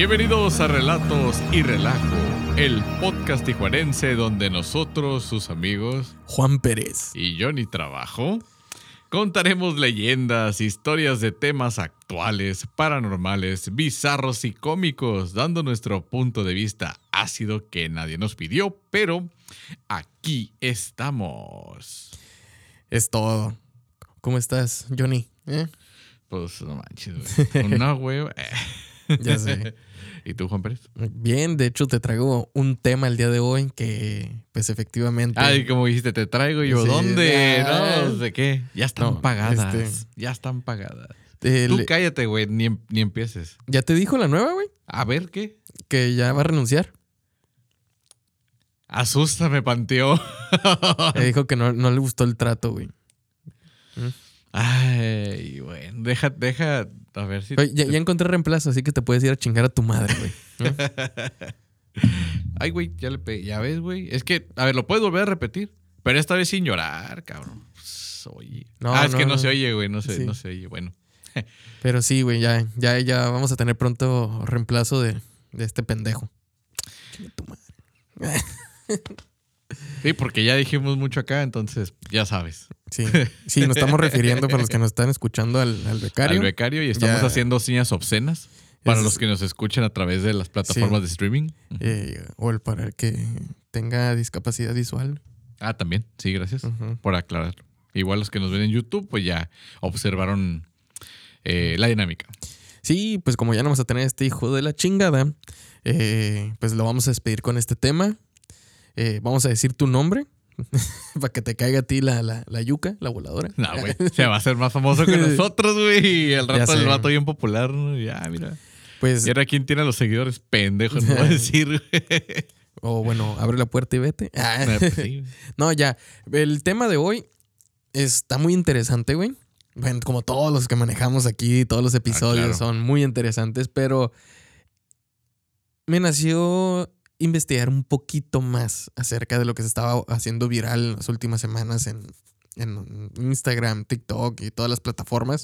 Bienvenidos a Relatos y Relajo, el podcast tijuanense donde nosotros, sus amigos Juan Pérez. y Johnny Trabajo, contaremos leyendas, historias de temas actuales, paranormales, bizarros y cómicos, dando nuestro punto de vista ácido que nadie nos pidió, pero aquí estamos. Es todo. ¿Cómo estás, Johnny? ¿Eh? Pues no manches. Una hueva. Ya sé. ¿Y tú, Juan Pérez? Bien, de hecho te traigo un tema el día de hoy que, pues efectivamente... Ay, como dijiste, te traigo yo. Sí. ¿Dónde? No, ¿de qué? Ya están No, pagadas. este- Ya están pagadas. eh, Tú le- cállate, güey, ni, ni empieces. ¿Ya te dijo la nueva, güey? A ver qué. Que ya va a renunciar. Asústame, panteó. Le dijo que no, no le gustó el trato, güey. Ay, bueno, deja, deja, a ver si. Oye, Ya, ya encontré reemplazo, así que te puedes ir a chingar a tu madre, güey. Ay, güey, ya le pegué. Ya ves, güey. Es que, a ver, lo puedes volver a repetir. Pero esta vez sin llorar, cabrón. Pues, oye. No, ah, es no, que no, se oye, güey. No se, Sí. no se oye. Bueno. Pero sí, güey, ya, ya, ya vamos a tener pronto reemplazo de, de este pendejo. Chinga tu madre. Sí, porque ya dijimos mucho acá, entonces ya sabes. Sí, sí, nos estamos refiriendo para los que nos están escuchando al, al becario. al becario y estamos Ya. haciendo señas obscenas para Es- los que nos escuchan a través de las plataformas de streaming. eh, o el para el que tenga discapacidad visual. Ah, también, sí, gracias por aclarar. Igual los que nos ven en YouTube, pues ya observaron eh, la dinámica. Sí, pues como ya no vamos a tener este hijo de la chingada, eh, pues lo vamos a despedir con este tema. Eh, vamos a decir tu nombre para que te caiga a ti la, la, la yuca, la voladora. No, güey, se va a hacer más famoso que nosotros, güey. Y al rato el vato bien popular, ¿no? Ya, mira. Pues, Y ahora quién tiene a los seguidores pendejos, no voy a decir, güey. o bueno, abre la puerta y vete. Ah, Nah, pues. No, ya. El tema de hoy está muy interesante, güey. Bueno, como todos los que manejamos aquí, todos los episodios claro. son muy interesantes, pero me nació investigar un poquito más acerca de lo que se estaba haciendo viral en las últimas semanas en, en Instagram, TikTok y todas las plataformas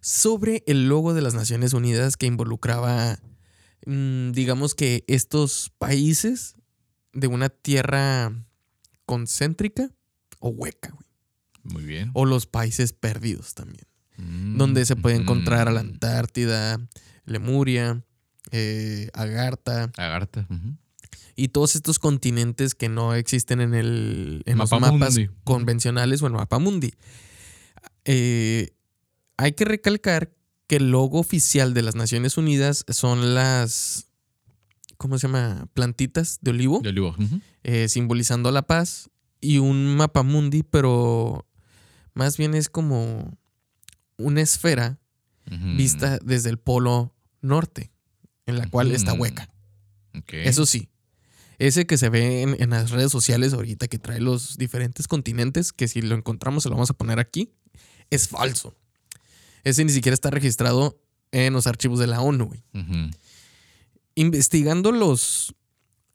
sobre el logo de las Naciones Unidas que involucraba, mm, digamos que estos países de una tierra concéntrica o hueca, güey. Muy bien. O los países perdidos también, Mm, donde se puede encontrar a la mm. Antártida, Lemuria, eh, Agartha Agartha. ujú. y todos estos continentes que no existen en, el, en los mapas convencionales o en Mapamundi. Eh, hay que recalcar que el logo oficial de las Naciones Unidas son las, ¿cómo se llama? Plantitas de olivo, De olivo. eh, simbolizando la paz, y un Mapamundi, pero más bien es como una esfera vista desde el polo norte, en la cual está Ujú. hueca. Eso sí, ese que se ve en, en las redes sociales ahorita que trae los diferentes continentes, que si lo encontramos se lo vamos a poner aquí, es falso. Ese ni siquiera está registrado en los archivos de la ONU. güey. Investigando los,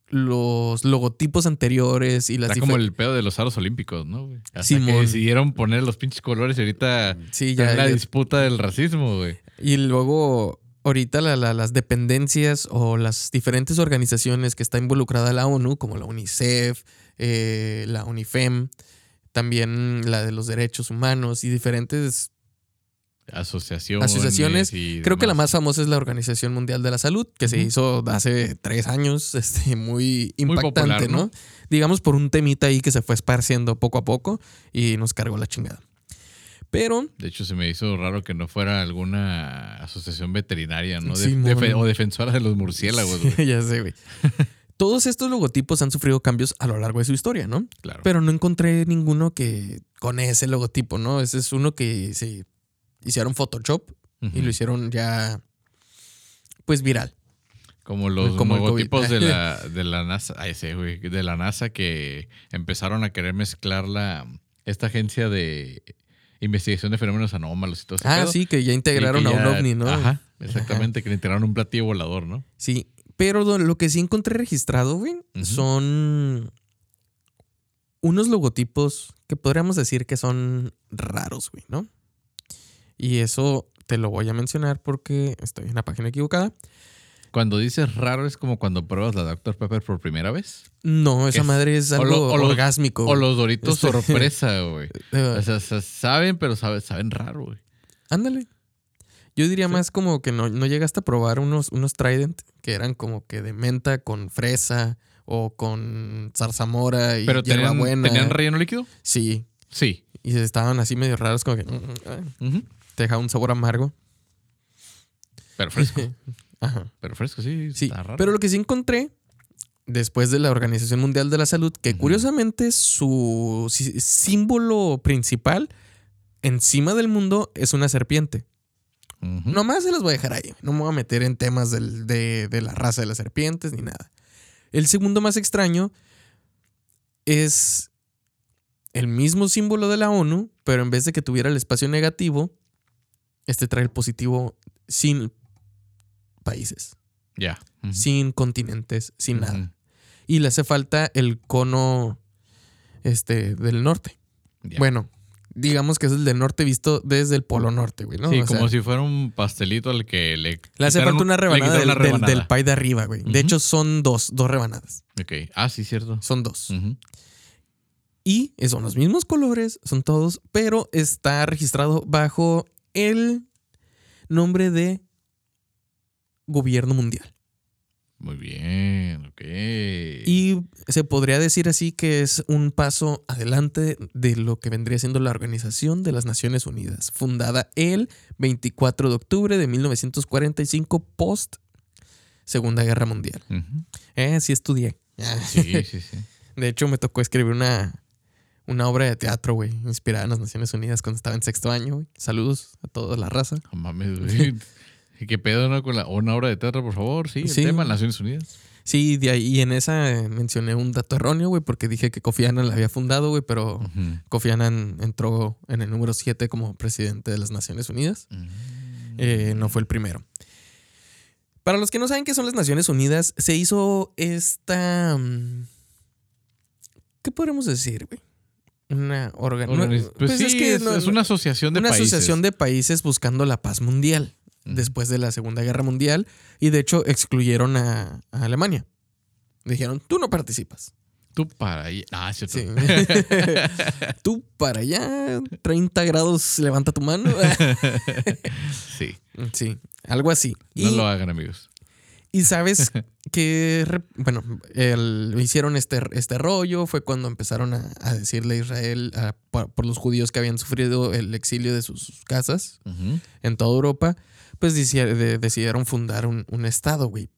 los logotipos anteriores y las Está como el pedo de los aros olímpicos, ¿no, güey? Hasta que decidieron poner los pinches colores y ahorita Sí, ya, la ya- disputa del racismo, güey. Y luego, ahorita la- la- las dependencias o las diferentes organizaciones que está involucrada la ONU, como la UNICEF, eh, la UNIFEM, también la de los derechos humanos y diferentes Asociaciones. asociaciones. y Creo que la más famosa es la Organización Mundial de la Salud, que se hizo hace tres años, este, muy impactante, popular, ¿no? ¿no? Digamos por un temita ahí que se fue esparciendo poco a poco y nos cargó la chingada. Pero De hecho, se me hizo raro que no fuera alguna asociación veterinaria, ¿no? De- o defensora de los murciélagos, güey. ya sé, güey. Todos estos logotipos han sufrido cambios a lo largo de su historia, ¿no? Claro. Pero no encontré ninguno que con ese logotipo, ¿no? Ese es uno que se hicieron Photoshop y lo hicieron ya, pues viral. Como los Como logotipos de la, de la NASA, ay, sí, güey, de la NASA que empezaron a querer mezclar la, esta agencia de investigación de fenómenos anómalos y todo eso. Ah, sí, que ya integraron a un ovni, ¿no? Ajá, exactamente, que le integraron un platillo volador, ¿no? Sí, pero lo- que sí encontré registrado, güey, son unos logotipos que podríamos decir que son raros, güey, ¿no? Y eso te lo voy a mencionar porque estoy en la página equivocada. Cuando dices raro es como cuando pruebas la Dr. Pepper por primera vez. No, esa es- madre es o algo lo- o los- orgásmico. O los doritos Este- sorpresa, güey. Eh, O sea, sa- saben, pero saben, saben raro, güey. ándale. Yo diría más como que no, no llegaste a probar unos, unos Trident que eran como que de menta con fresa o con zarzamora y Pero tenían, hierbabuena. ¿tenían relleno líquido? Sí. Sí. Y estaban así medio raros, como que mm, mm, ah, Ujú. te dejaba un sabor amargo. Pero fresco. Ajá. pero fresco, sí. Sí. Está raro. Pero lo que sí encontré después de la Organización Mundial de la Salud, que curiosamente su sí- símbolo principal encima del mundo es una serpiente. Nomás se los voy a dejar ahí. No me voy a meter en temas del- de, de la raza de las serpientes ni nada. El segundo más extraño es el mismo símbolo de la ONU, pero en vez de que tuviera el espacio negativo, este trae el positivo sin países, Ya. Sin continentes, sin nada. Y le hace falta el cono este, del norte. Bueno, digamos que es el del norte visto desde el polo norte, güey, ¿no? sí, O sea, como si fuera un pastelito al que le. Le hace falta un- una rebanada del, del- rebanada. del pie de arriba, güey. De hecho, son dos, dos rebanadas. Ok. Ah, sí, cierto. Son dos. Y son los mismos colores, son todos, pero está registrado bajo el nombre de Gobierno Mundial. Muy bien, ok. Y se podría decir así que es un paso adelante de lo que vendría siendo la Organización de las Naciones Unidas, fundada el 24 de octubre de 1945 post Segunda Guerra Mundial. Eh, sí estudié. Sí, sí, sí. De hecho, me tocó escribir una, una obra de teatro, güey, inspirada en las Naciones Unidas cuando estaba en sexto año, güey. Saludos a toda la raza. No mames, güey. ¿Qué pedo no? con la, una obra de teatro, por favor? Sí, el Sí. tema Naciones Unidas. Sí, de ahí, y en esa eh, mencioné un dato erróneo, güey, porque dije que Kofi Annan la había fundado, güey, pero Ujú. Kofi Annan entró en el número 7 como presidente de las Naciones Unidas. Ujú. Eh, no fue el primero. Para los que no saben qué son las Naciones Unidas, se hizo esta... mm, ¿Qué podemos decir, güey? Una organ- Organiz- no- Pues, sí, es, no- es una asociación de una países. asociación de países buscando la paz mundial Después de la Segunda Guerra Mundial y de hecho excluyeron a, a Alemania. Dijeron, tú no participas. Tú para ahí. Ah, sí, Sí. tú para allá, 30 grados, levanta tu mano. sí. sí, algo así. No y, lo hagan, amigos. y sabes que, bueno, el- hicieron este, este rollo, fue cuando empezaron a, a decirle a Israel a- por, por los judíos que habían sufrido el exilio de sus casas en toda Europa, pues decidieron fundar un, un estado, güey.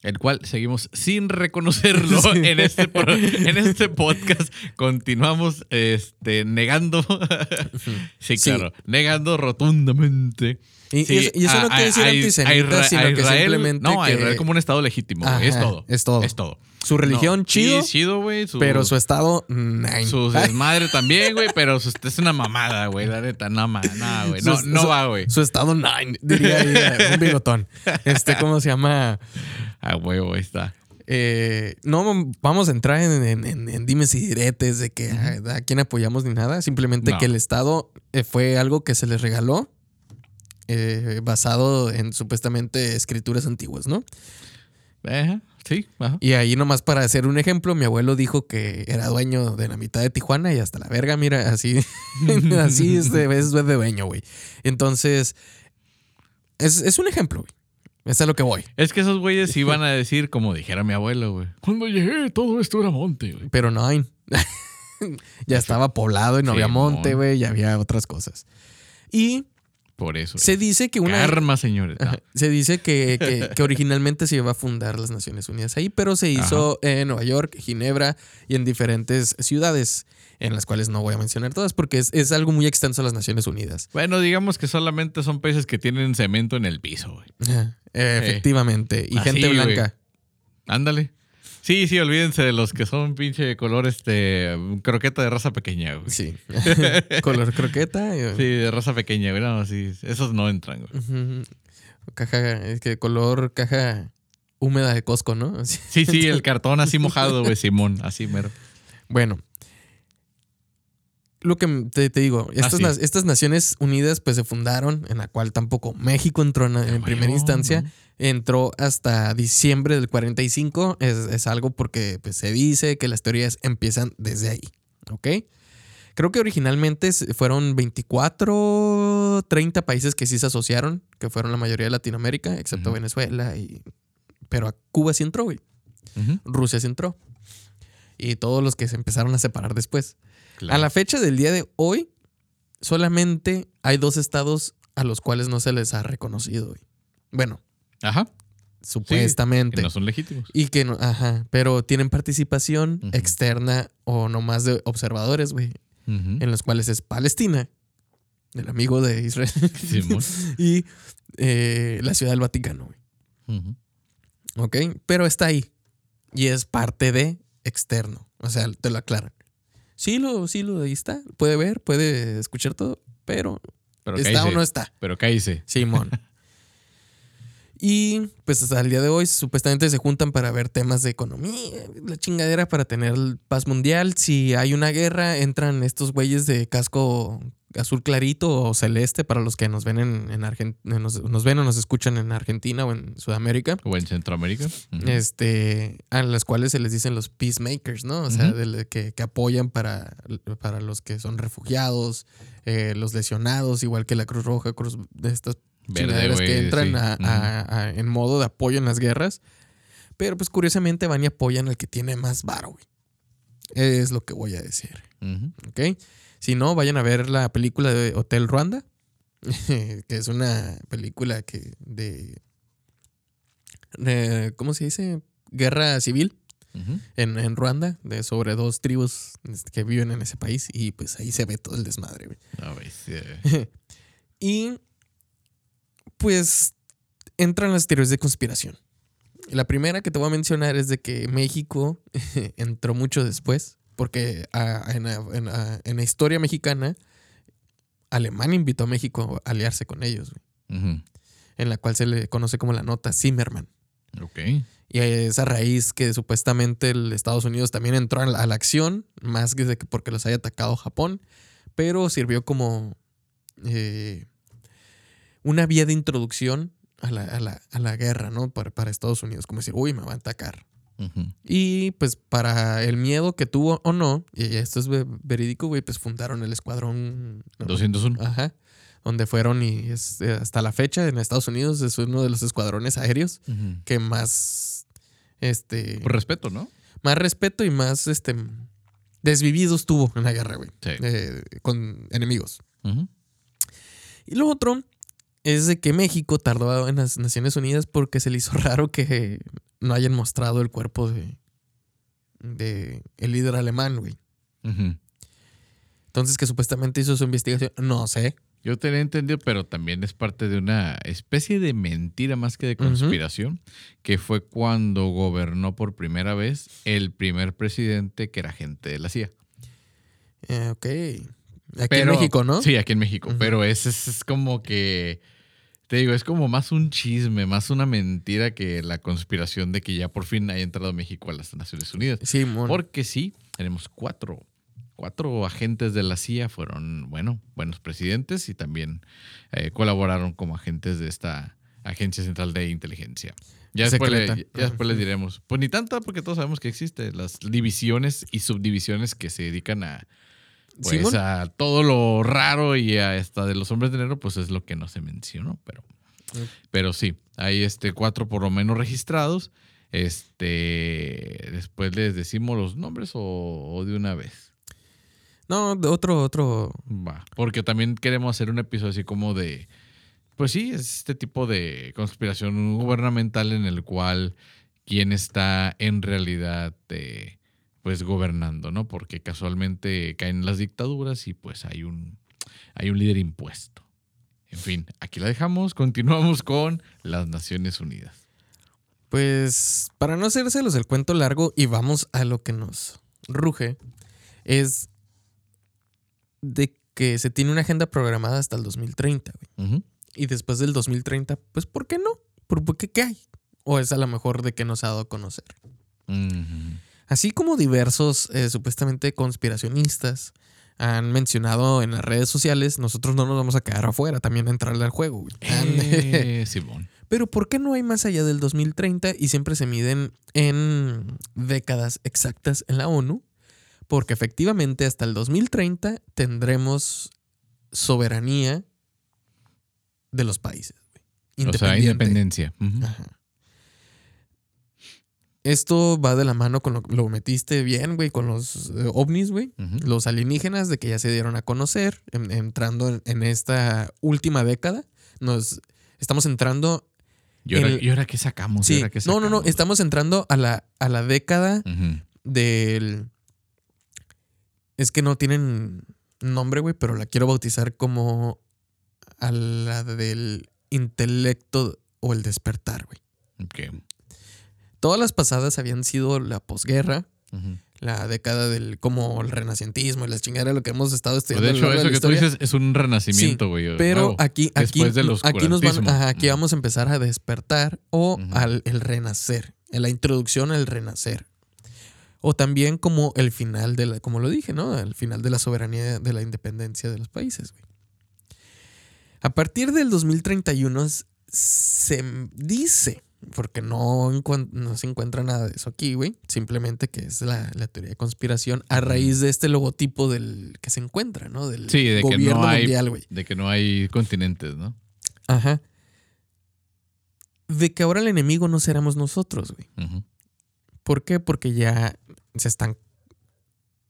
El cual seguimos sin reconocerlo Sí. en, este, pro- en este podcast. Continuamos este, negando. sí, Sí. claro. Negando rotundamente. Y, Sí, y eso, y eso a- no quiere decir a- antisemita, a Isra- sino que Israel- simplemente No, que Israel como un estado legítimo. güey. es Ajá, todo. es todo. Es todo. su religión No, chido, Sí, chido, güey. su- pero su estado, nine. Su desmadre también, güey, pero su- es una mamada, güey, la neta, no, no, güey, no, no su- va, güey. Su estado nine, diría ahí, un bigotón. Este, ¿cómo se llama? A huevo, ahí está. Eh, no vamos a entrar en, en- en- en dimes y diretes de que a, a quién apoyamos ni nada. Simplemente No. que el Estado eh, fue algo que se les regaló eh, basado en supuestamente escrituras antiguas, ¿no? Ajá, sí, ajá. Y ahí nomás para hacer un ejemplo, mi abuelo dijo que era dueño de la mitad de Tijuana y hasta la verga, mira, así, así este, es de dueño, güey. Entonces, es, es un ejemplo, güey. Es a lo que voy. Es que esos güeyes iban a decir, como dijera mi abuelo, güey. Cuando llegué, todo esto era monte, güey. Pero no hay. ya estaba poblado y no había monte, güey, y había otras cosas. Y Por eso. se dice que una. Karma, señores. Ah. Se dice que, que- que originalmente se iba a fundar las Naciones Unidas ahí, pero se hizo en Nueva York, Ginebra y en diferentes ciudades, en las cuales no voy a mencionar todas porque es, es algo muy extenso las Naciones Unidas. Bueno, digamos que solamente son países que tienen cemento en el piso, güey. Eh, efectivamente. Y Así, gente blanca. Ándale. Sí, sí, olvídense de los que son pinche color este croqueta de raza pequeña, güey. Sí. Color croqueta. Sí, de raza pequeña, güey. No, sí, esos no entran, güey. Caja, es que color caja húmeda de Costco, ¿no? Sí, sí, el cartón así mojado, güey, Simón, así mero. Bueno. Lo que te, te digo, estas, sí. na- estas Naciones Unidas pues se fundaron, en la cual tampoco México entró en, en primera instancia, ¿no? entró hasta diciembre del 45, es, es algo porque pues, se dice que las teorías empiezan desde ahí, ¿ok? Creo que originalmente fueron 24, 30 países que sí se asociaron, que fueron la mayoría de Latinoamérica, excepto. Venezuela, y, pero a Cuba sí entró, güey. Rusia sí entró. Y todos los que se empezaron a separar después. Claro. A la fecha del día de hoy, solamente hay dos estados a los cuales no se les ha reconocido. Bueno, Ajá. supuestamente. Que no son legítimos. Y que no, ajá, pero tienen participación externa o nomás de observadores, güey, en los cuales es Palestina, el amigo de Israel, Simón. y eh, la Ciudad del Vaticano, güey. ¿Ok? Pero está ahí. Y es parte de externo. O sea, te lo aclaran. Sí, lo, sí, lo ahí está. Puede ver, puede escuchar todo, pero, Pero está cállese. o no está. Pero cállese. Simón. y pues hasta el día de hoy supuestamente se juntan para ver temas de economía, la chingadera para tener paz mundial. Si hay una guerra, entran estos güeyes de casco azul clarito o celeste para los que nos ven en, en nos, nos ven o nos escuchan en Argentina o en Sudamérica. O en Centroamérica. Este, a las cuales se les dicen los peacemakers, ¿no? O sea, del- que, que apoyan para, para los que son refugiados, eh, los lesionados, igual que la Cruz Roja, Cruz de estas Verde, que entran sí. a- a- a- en modo de apoyo en las guerras. Pero pues curiosamente van y apoyan al que tiene más varo, güey. Es lo que voy a decir. ¿ok? Si no, vayan a ver la película de Hotel Ruanda, que es una película que de, de- ¿cómo se dice? Guerra civil en, en Ruanda, de sobre dos tribus este, que viven en ese país y pues ahí se ve todo el desmadre, güey. Sí, eh. Y pues entran las teorías de conspiración. La primera que te voy a mencionar es de que México entró mucho después, porque en, la- en la- en la historia mexicana, Alemania invitó a México a aliarse con ellos, güey, en la cual se le conoce como la nota Zimmerman. Ok. Y es a raíz que supuestamente el Estados Unidos también entró a la, acción, más que porque los haya atacado Japón, pero sirvió como eh, una vía de introducción a la, a la- a la guerra, ¿no? Para, para Estados Unidos, como decir, uy, me va a atacar. Y pues para el miedo que tuvo o no, y esto es ve- verídico, güey, pues fundaron el escuadrón. ¿no? 201. Ajá. Donde fueron y es, eh, hasta la fecha en Estados Unidos es uno de los escuadrones aéreos que más este Por respeto, ¿no? más respeto y más este desvividos tuvo en la guerra, güey, Sí. eh, con enemigos. Y lo otro es de que México tardó en las Naciones Unidas porque se le hizo raro que no hayan mostrado el cuerpo de, de el líder alemán, güey. Entonces que supuestamente hizo su investigación, no sé. Yo tenía entendido, pero también es parte de una especie de mentira más que de conspiración, que fue cuando gobernó por primera vez el primer presidente que era agente de la CIA. Eh, ok. Aquí Pero- en México, ¿no? Sí, aquí en México. Pero ese es, es como que. Te digo, es como más un chisme, más una mentira que la conspiración de que ya por fin haya entrado México a las Naciones Unidas. Sí, mon. Porque sí, tenemos cuatro. Cuatro agentes de la CIA fueron, bueno, buenos presidentes y también eh, colaboraron como agentes de esta Agencia Central de Inteligencia. Ya después, le- ya después les diremos. Pues ni tanta, porque todos sabemos que existe. Las divisiones y subdivisiones que se dedican a, pues, a todo lo raro y a hasta de los hombres de negro, pues es lo que no se mencionó. Pero, Mm. pero sí, hay este cuatro por lo menos registrados. Este, después les decimos los nombres o, o de una vez. No, de otro, otro. Va, porque también queremos hacer un episodio así como de, pues sí, es este tipo de conspiración gubernamental en el cual quién está en realidad, eh, pues gobernando, ¿no? Porque casualmente caen las dictaduras y pues hay un, hay un líder impuesto. En fin, aquí la dejamos, continuamos con las Naciones Unidas. Pues para no hacérselos el cuento largo y vamos a lo que nos ruge, es de que se tiene una agenda programada hasta el 2030, güey. Y después del 2030, pues ¿por qué no? ¿Por, por qué qué hay? O es a lo mejor de que nos ha dado a conocer. Así como diversos eh, supuestamente conspiracionistas han mencionado en las redes sociales, nosotros no nos vamos a quedar afuera, también a entrarle al juego. Eh, Simón. Pero ¿por qué no hay más allá del 2030 y siempre se miden en décadas exactas en la ONU? Porque efectivamente hasta el 2030 tendremos soberanía de los países. O sea, independencia. Ajá. Esto va de la mano con lo lo metiste bien, güey, con los eh, ovnis, güey. Los alienígenas de que ya se dieron a conocer, en- entrando en, en esta última década. Nos estamos entrando. ¿Y ahora, y ahora qué sacamos? ¿Y Sí, ahora qué no, no, no. Estamos entrando a la, a la década del. Es que no tienen nombre, güey, pero la quiero bautizar como a la del intelecto o el despertar, güey. Ok. Todas las pasadas habían sido la posguerra, la década del como el renacientismo y las chingaderas, lo que hemos estado Pues estudiando. de hecho, de eso que tú dices es un renacimiento, güey. Pero nuevo. aquí, aquí, aquí nos van, ajá, aquí vamos a empezar a despertar o al el renacer, en la introducción al renacer. O también como el final de la, como lo dije, ¿no? El final de la soberanía de la independencia de los países, güey. A partir del 2031 s- se dice, porque no, no se encuentra nada de eso aquí, güey. Simplemente que es la, la teoría de conspiración a raíz de este logotipo del que se encuentra, ¿no? Del Sí, de que no hay- mundial, güey. De que no hay continentes, ¿no? Ajá. De que ahora el enemigo no seremos nosotros, güey. ¿Por qué? Porque ya se están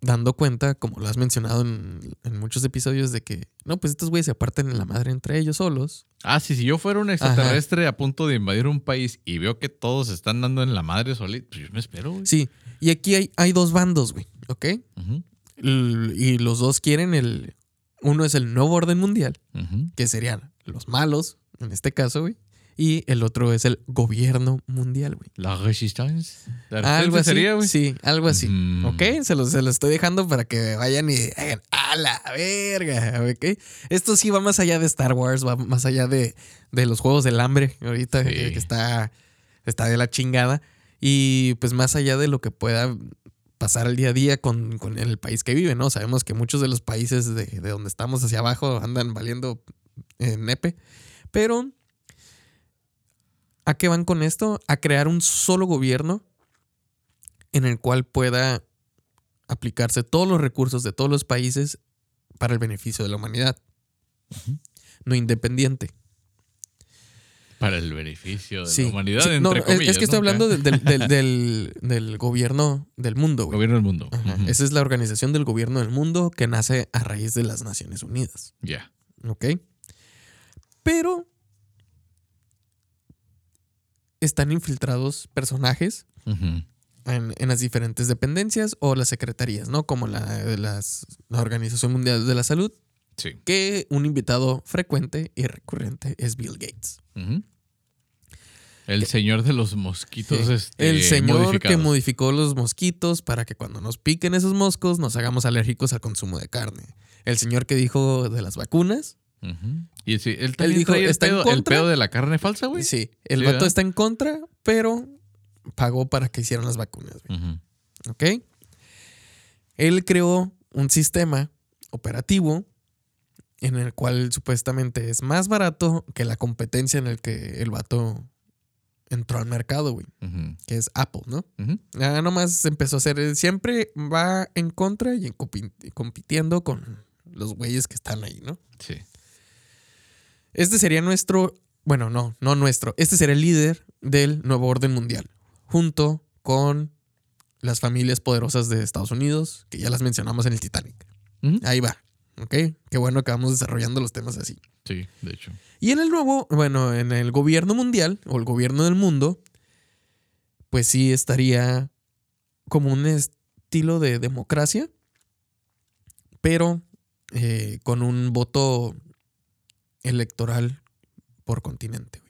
dando cuenta, como lo has mencionado en, en muchos episodios, de que no, pues estos güeyes se apartan en la madre entre ellos solos. Ah, sí, si yo fuera un extraterrestre a punto de invadir un país y veo que todos están dando en la madre solitos, pues yo me espero, güey. Sí, y aquí hay, hay dos bandos, güey, ¿ok? Y los dos quieren el. Uno es el nuevo orden mundial, que serían los malos, en este caso, güey. Y el otro es el gobierno mundial, güey. La resistance. La Algo resistencia así. sería, güey. sí, algo así. Mm. ¿Ok? Se lo, se lo estoy dejando para que vayan y hagan a la verga. ¿Ok? Esto sí va más allá de Star Wars, va más allá de, de los juegos del hambre. Ahorita Sí. que está, está de la chingada. Y pues más allá de lo que pueda pasar el día a día con, con el país que vive, ¿no? Sabemos que muchos de los países de, de donde estamos hacia abajo andan valiendo eh, nepe. Pero, ¿a qué van con esto? A crear un solo gobierno en el cual pueda aplicarse todos los recursos de todos los países para el beneficio de la humanidad. No independiente. Para el beneficio de Sí. la humanidad, Sí, entre no, es- comillas. es, que estoy hablando del, del- del- del gobierno del mundo, güey. Gobierno del mundo. Ajá. Esa es la organización del gobierno del mundo que nace a raíz de las Naciones Unidas. Ya. ¿Ok? Pero están infiltrados personajes en, en las diferentes dependencias o las secretarías, ¿no? Como la de las, la Organización Mundial de la Salud, Sí. que un invitado frecuente y recurrente es Bill Gates. El señor de los mosquitos. Sí. este, el señor que modificó los mosquitos para que cuando nos piquen esos moscos nos hagamos alérgicos al consumo de carne. El señor que dijo de las vacunas. Y sí, él también dijo, el ¿está en pedo, el contra? pedo de la carne falsa, güey. Sí, el Sí, vato ¿verdad? está en contra, pero pagó para que hicieran las vacunas. güey. ¿Ok? Él creó un sistema operativo en el cual supuestamente es más barato que la competencia en el que el vato entró al mercado, güey, que es Apple, ¿no? Ujú. Ya nomás empezó a hacer, siempre va en contra y en compi- compitiendo con los güeyes que están ahí, ¿no? Sí. Este sería nuestro, bueno, no, no nuestro, este sería el líder del nuevo orden mundial, junto con las familias poderosas de Estados Unidos, que ya las mencionamos en el Titanic. Ahí va, ¿ok? Qué bueno que vamos desarrollando los temas así. Sí, de hecho. Y en el nuevo, bueno, en el gobierno mundial o el gobierno del mundo, pues sí estaría como un estilo de democracia, pero eh, con un voto electoral por continente,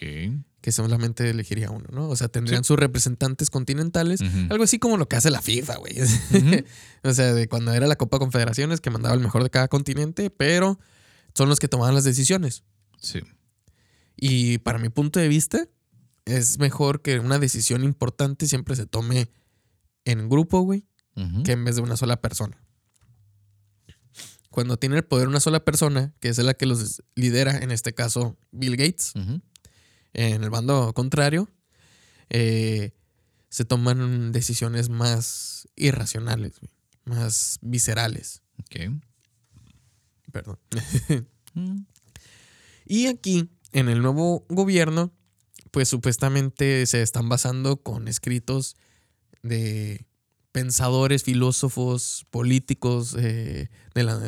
güey, que solamente elegiría uno, ¿no? O sea, tendrían Sí. sus representantes continentales, algo así como lo que hace la FIFA, güey. O sea, de cuando era la Copa Confederaciones que mandaba el mejor de cada continente, pero son los que tomaban las decisiones. Sí. Y para mi punto de vista, es mejor que una decisión importante siempre se tome en grupo, güey, que en vez de una sola persona. Cuando tiene el poder una sola persona, que es la que los lidera, en este caso Bill Gates, en el bando contrario, eh, se toman decisiones más irracionales, güey, más viscerales. Ok. Perdón. Mm. Y aquí, en el nuevo gobierno, pues supuestamente se están basando con escritos de pensadores, filósofos, políticos eh, de, la,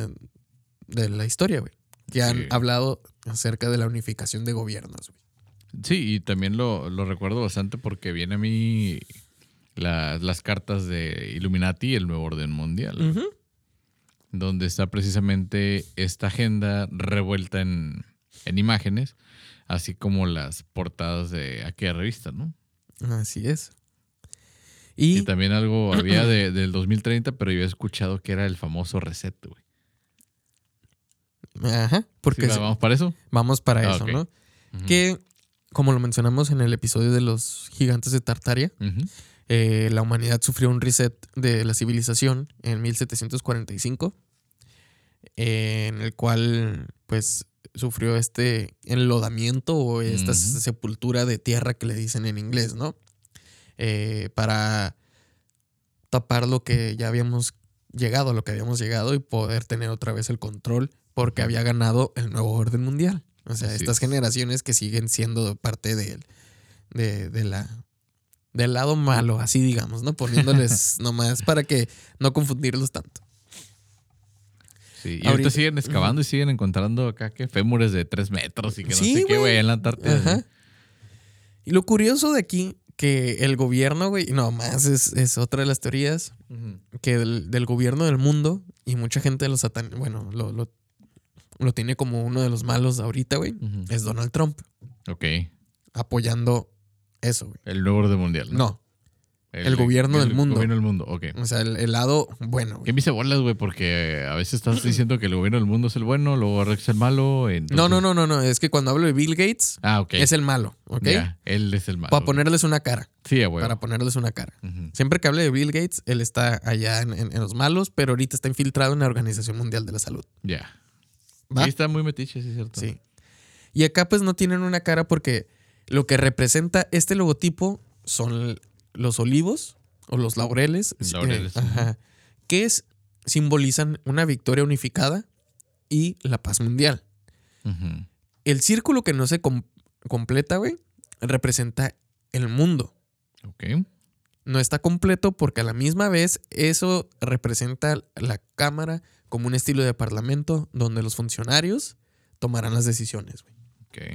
de la historia, güey. Que han Sí. hablado acerca de la unificación de gobiernos, güey. Sí, y también lo, lo recuerdo bastante porque viene a mí la- las cartas de Illuminati, el nuevo orden mundial, donde está precisamente esta agenda revuelta en, en imágenes, así como las portadas de aquella revista, ¿no? Así es. Y, Y, también algo había de- del 2030, pero yo he escuchado que era el famoso reset, güey. ajá, porque Sí, ¿Vamos para eso? vamos para Ah, eso. ¿no? Que, como lo mencionamos en el episodio de los gigantes de Tartaria, eh, la humanidad sufrió un reset de la civilización en 1745, eh, en el cual pues sufrió este enlodamiento o esta sepultura de tierra que le dicen en inglés, ¿no? Eh, para tapar lo que ya habíamos llegado, a lo que habíamos llegado y poder tener otra vez el control porque había ganado el nuevo orden mundial. O sea, Así estas es. generaciones que siguen siendo parte de, de, de la, del lado malo, así digamos, ¿no? Poniéndoles nomás para que no confundirlos tanto. Sí, y Ahorita- ahorita siguen excavando y siguen encontrando acá que fémures de tres metros y que no Sí, sé qué, güey. güey, en la Antártida. Ajá. Y lo curioso de aquí, que el gobierno, güey, no más es, es otra de las teorías, que del, del gobierno del mundo, y mucha gente lo satan, bueno, lo, lo, lo tiene como uno de los malos ahorita, güey, es Donald Trump, Ok. apoyando eso, güey. El nuevo orden mundial. ¿no? No, el gobierno del mundo. El gobierno del mundo, ok. o sea, el, el lado bueno. güey. ¿Qué me hice bolas, güey? Porque a veces estás diciendo que el gobierno del mundo es el bueno, luego Rex es el malo. entonces- No, no, no, no, no, es que cuando hablo de Bill Gates, Ah, ok. es el malo, ¿ok? Ya, él es el malo. Para ponerles una cara, Sí, huevo. para ponerles una cara. Siempre que hable de Bill Gates, él está allá en, en- en los malos, pero ahorita está infiltrado en la Organización Mundial de la Salud. Ya. Sí, está muy metiche, sí, es cierto. Sí. Y acá pues no tienen una cara porque lo que representa este logotipo son los olivos o los laureles. eh, Laureles, ajá, que es, simbolizan una victoria unificada y la paz mundial. El círculo que no se com- completa, güey, representa el mundo. Ok. no está completo porque a la misma vez eso representa la Cámara como un estilo de parlamento donde los funcionarios tomarán las decisiones. güey.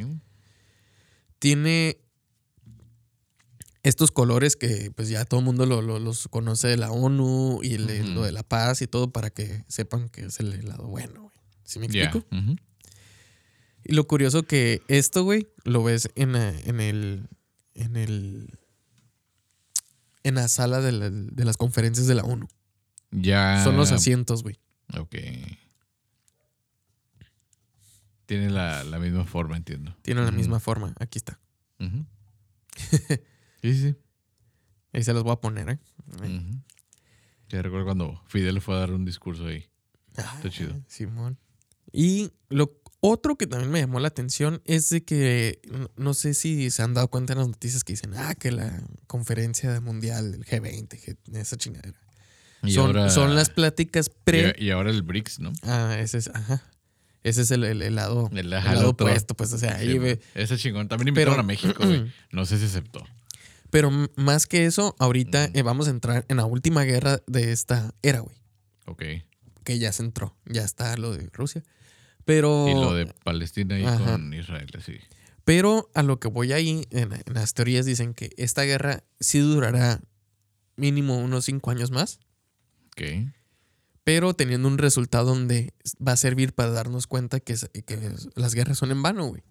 Ok. Tiene estos colores que pues ya todo el mundo lo- lo- los conoce de la ONU y el- lo de la paz y todo para que sepan que es el lado bueno. güey. ¿Sí me explico? Y lo curioso que esto, güey, lo ves en, en el. en el. en la sala de, la- de las conferencias de la ONU. Ya. Son los asientos, güey. Ok. Tiene la, la misma forma, entiendo. Tienen la misma forma. Aquí está. Sí, sí. Ahí se los voy a poner, ¿eh? Ahí. Ujú. Ya recuerdo cuando Fidel fue a dar un discurso ahí. Está chido. Simón. Y lo otro que también me llamó la atención es de que no, no sé si se han dado cuenta en las noticias que dicen, ah, que la conferencia mundial del G20, G- esa chingadera. Y Son, ahora- son las pláticas pre. Y, ahora el BRICS, ¿no? Ah, ese es, ajá. Ese es el, el- el lado, El, el el lado opuesto, pues, o sea, ahí Sí, ve. Ese chingón. También invitaron Pero- a México, güey. No sé si aceptó. Pero más que eso, ahorita eh, vamos a entrar en la última guerra de esta era, güey. Ok. Que ya se entró. Ya está lo de Rusia. Pero. Y lo de Palestina y Ajá. con Israel, sí. Pero a lo que voy ahí, en, en las teorías dicen que esta guerra sí durará mínimo unos cinco años más, Ok. pero teniendo un resultado donde va a servir para darnos cuenta que, que las guerras son en vano, güey.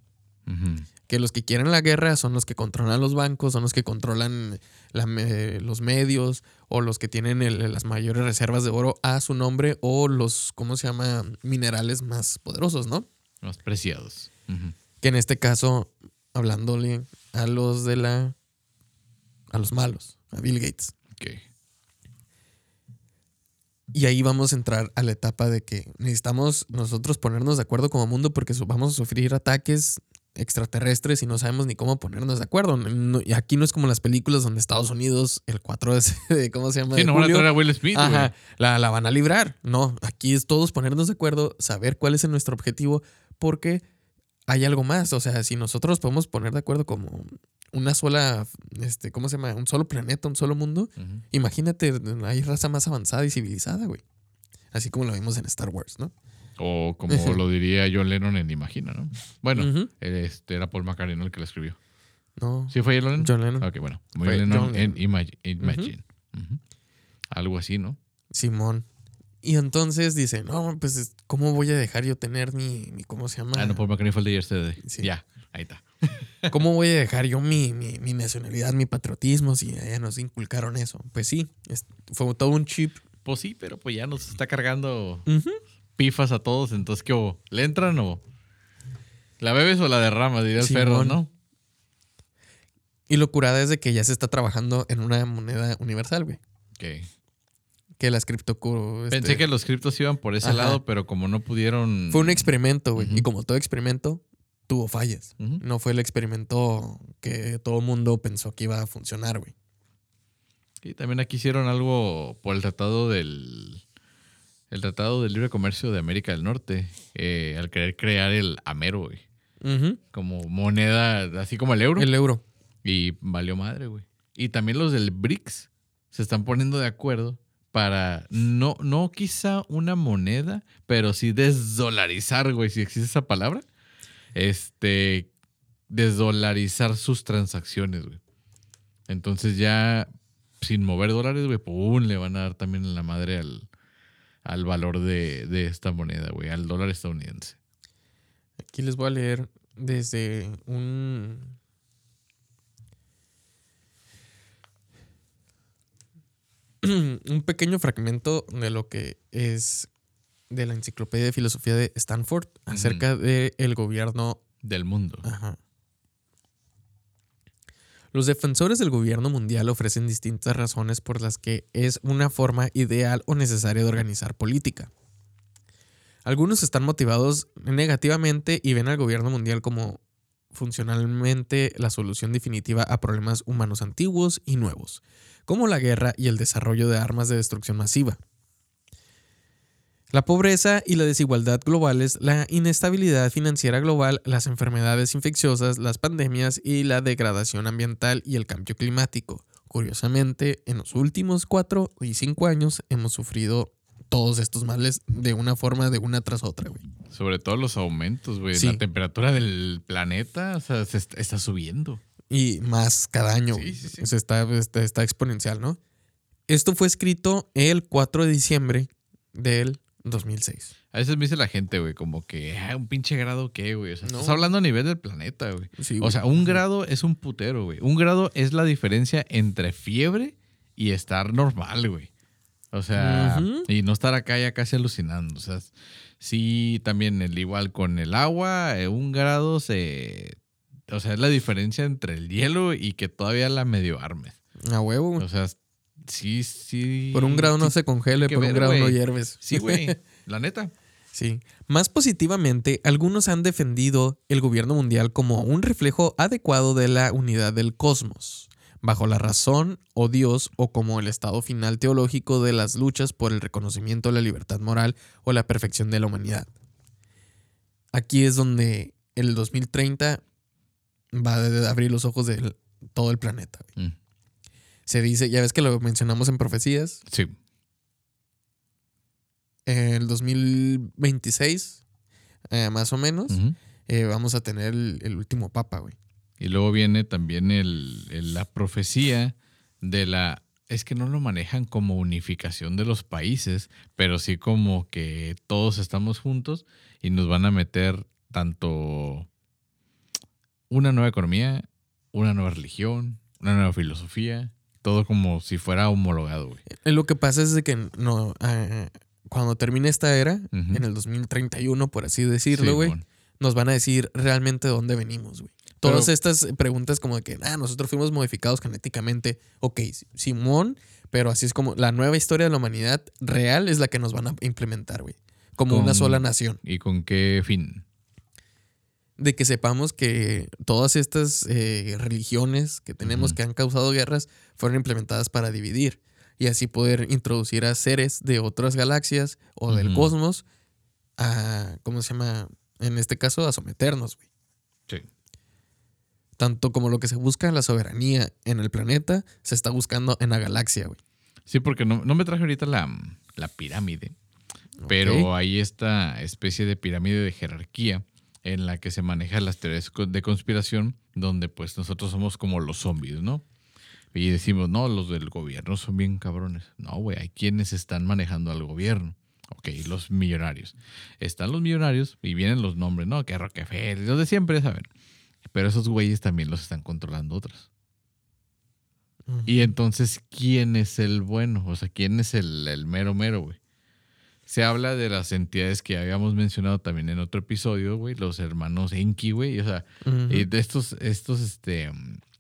Que los que quieren la guerra son los que controlan los bancos, son los que controlan la los medios o los que tienen el- las mayores reservas de oro a su nombre o los, ¿cómo se llama? Minerales más poderosos, ¿no? Más preciados. Que en este caso, hablándole a los de la. a los malos, a Bill Gates. Ok. Y ahí vamos a entrar a la etapa de que necesitamos nosotros ponernos de acuerdo como mundo porque vamos a sufrir ataques extraterrestres y no sabemos ni cómo ponernos de acuerdo. No- y aquí no es como las películas donde Estados Unidos, el 4 de, ¿cómo se llama? Sí, de no van a julio, traer a Will Smith. Ajá, la, la van a librar. No, aquí es todos ponernos de acuerdo, saber cuál es nuestro objetivo, porque hay algo más. O sea, si nosotros podemos poner de acuerdo como una sola, este, ¿cómo se llama? Un solo planeta, un solo mundo. Imagínate, hay raza más avanzada y civilizada, güey. Así como lo vimos en Star Wars, ¿no? O como lo diría John Lennon en Imagina, ¿no? Bueno, este era Paul McCartney el que lo escribió. No. ¿Sí fue John Lennon? John Lennon. Ok, bueno. Muy Lennon John en Imagine. Algo así, ¿no? Simón. Y entonces dice, no, pues, es- ¿cómo voy a dejar yo tener mi, mi ¿cómo se llama? Ah, no, Paul McCartney fue el de Yesterday. Sí. Ya, ahí está. ¿Cómo voy a dejar yo mi, mi, mi nacionalidad, mi patriotismo si ya nos inculcaron eso? Pues sí, fue todo un chip. Pues sí, pero pues ya nos está cargando Ujú. Pifas a todos. Entonces, ¿qué hubo? ¿Le entran o la bebes o la derramas? Diría el perro. ¿no? Y lo curada es de que ya se está trabajando en una moneda universal, güey. Ok. Que las. Pensé este, que los criptos iban por ese Ajá. lado, pero como no pudieron. Fue un experimento, güey. Y como todo experimento, tuvo fallas. No fue el experimento que todo mundo pensó que iba a funcionar, güey. Y también aquí hicieron algo por el tratado del. El Tratado del Libre Comercio de América del Norte. eh, al querer crear el Amero, güey. Como moneda, así como el euro. El euro. Y valió madre, güey. Y también los del BRICS se están poniendo de acuerdo para no, no quizá una moneda, pero sí desdolarizar, güey, si existe esa palabra. Este, desdolarizar sus transacciones, güey. Entonces ya sin mover dólares, güey, pum, le van a dar también la madre al, al valor de, de esta moneda, güey, al dólar estadounidense. Aquí les voy a leer desde un... un pequeño fragmento de lo que es de la enciclopedia de filosofía de Stanford acerca del gobierno Del mundo. Ajá. Los defensores del gobierno mundial ofrecen distintas razones por las que es una forma ideal o necesaria de organizar política. Algunos están motivados negativamente y ven al gobierno mundial como funcionalmente la solución definitiva a problemas humanos antiguos y nuevos, como la guerra y el desarrollo de armas de destrucción masiva. La pobreza y la desigualdad globales, la inestabilidad financiera global, las enfermedades infecciosas, las pandemias y la degradación ambiental y el cambio climático. Curiosamente, en los últimos cuatro y cinco años hemos sufrido todos estos males de una forma, de una tras otra, güey. Sobre todo los aumentos, güey. Sí. La temperatura del planeta o sea, se est- está subiendo. Y más cada año. Sí, sí, sea, está, está, está exponencial, ¿no? Esto fue escrito el 4 de diciembre del 2006. A veces me dice la gente, güey, como que, ah, un pinche grado, ¿qué, güey? O sea, No. estás hablando a nivel del planeta, güey. Sí, O sea, un grado es un putero, güey. Un grado es la diferencia entre fiebre y estar normal, güey. O sea, y no estar acá ya casi alucinando. O sea, sí, también el igual con el agua, eh, un grado se... O sea, es la diferencia entre el hielo y que todavía la medio armes. A huevo, güey. O sea, sí, sí. Por un grado no se congele, por un grado no hierves. Sí, güey. La neta. Sí. Más positivamente, algunos han defendido el gobierno mundial como un reflejo adecuado de la unidad del cosmos, bajo la razón o Dios o como el estado final teológico de las luchas por el reconocimiento de la libertad moral o la perfección de la humanidad. Aquí es donde el 2030 va a abrir los ojos de todo el planeta. Mm, Se dice, ya ves que lo mencionamos en profecías, Sí. el 2026, eh, más o menos, eh, vamos a tener el, el último papa, güey. Y luego viene también el, el- la profecía de la... Es que no lo manejan como unificación de los países, pero sí como que todos estamos juntos y nos van a meter tanto una nueva economía, una nueva religión, una nueva filosofía, todo como si fuera homologado, güey. Eh, Lo que pasa es de que no, eh, cuando termine esta era, Ujú. en el 2031, por así decirlo, Sí, güey, nos van a decir realmente de dónde venimos, güey. Todas Pero- estas preguntas como de que, ah, nosotros fuimos modificados genéticamente. Ok, Simón, Pero así es como la nueva historia de la humanidad real es la que nos van a implementar, güey. Como una sola nación. ¿Y con qué fin? De que sepamos que todas estas eh, religiones que tenemos que han causado guerras fueron implementadas para dividir. Y así poder introducir a seres de otras galaxias o del cosmos a, ¿cómo se llama? En este caso, a someternos, güey. Sí. Tanto como lo que se busca en la soberanía en el planeta, se está buscando en la galaxia, güey. Sí, porque no, no me traje ahorita la, la pirámide, pero hay esta especie de pirámide de jerarquía en la que se manejan las teorías de conspiración, donde pues nosotros somos como los zombies, ¿no? Y decimos, no, los del gobierno son bien cabrones. No, güey, hay quienes están manejando al gobierno. Ok, los millonarios. Están los millonarios y vienen los nombres, ¿no? Que Rockefeller, los de siempre, ¿saben? Pero esos güeyes también los están controlando otros. Y entonces, ¿quién es el bueno? O sea, ¿quién es el, el mero mero, güey? Se habla de las entidades que habíamos mencionado también en otro episodio, güey, los hermanos Enki, güey. O sea, de estos, estos, este,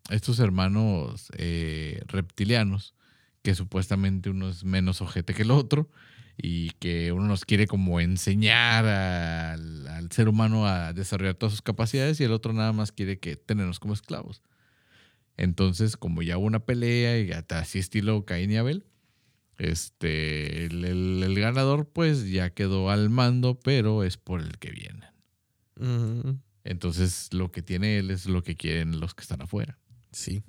estos hermanos eh, reptilianos, que supuestamente uno es menos ojete que el otro, y que uno nos quiere como enseñar al, al ser humano a desarrollar todas sus capacidades, y el otro nada más quiere que tenernos como esclavos. Entonces, como ya hubo una pelea y hasta así estilo Caín y Abel, este, el, el- el ganador pues ya quedó al mando, pero es por el que viene. Ujú. Entonces, lo que tiene él es lo que quieren los que están afuera. Sí.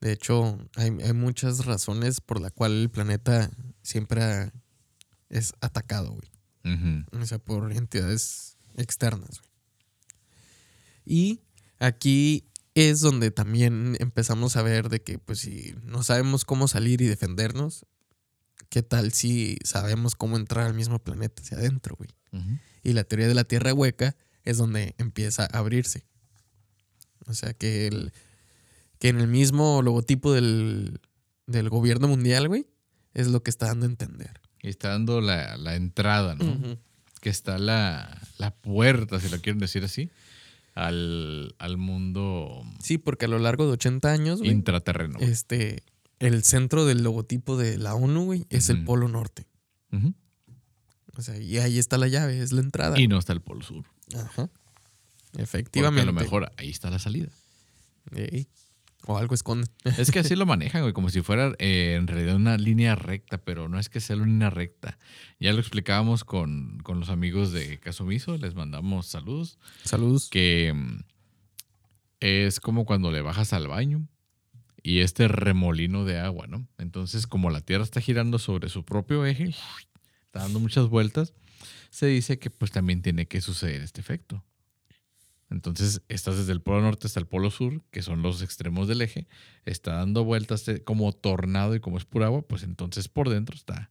De hecho, hay, hay muchas razones por la cual el planeta siempre ha- es atacado, güey. O sea, por entidades externas. güey. Y aquí es donde también empezamos a ver de que, pues, si no sabemos cómo salir y defendernos, ¿qué tal si sabemos cómo entrar al mismo planeta hacia adentro, güey? Y la teoría de la Tierra hueca es donde empieza a abrirse. O sea, que, el, que en el mismo logotipo del, del gobierno mundial, güey, es lo que está dando a entender. Y está dando la, la entrada, ¿no? Que está la, la puerta, si lo quieren decir así, al, al mundo Sí, porque a lo largo de 80 años, intraterreno. este, el centro del logotipo de la ONU, güey, es el. Polo Norte. O sea, y ahí está la llave, es la entrada. Y no está el Polo Sur. Ajá. Porque Efectivamente. a lo mejor ahí está la salida. Ey. O algo esconde. Es que así lo manejan, güey, como si fuera eh, en realidad una línea recta, pero no es que sea una línea recta. Ya lo explicábamos con, con los amigos de Casomiso, les mandamos saludos, Saludos. que mm, es como cuando le bajas al baño y este remolino de agua, ¿no? Entonces, como la Tierra está girando sobre su propio eje, está dando muchas vueltas, se dice que pues también tiene que suceder este efecto. Entonces, estás desde el polo norte hasta el polo sur, que son los extremos del eje, está dando vueltas eh, como tornado y como es pura agua, pues entonces por dentro está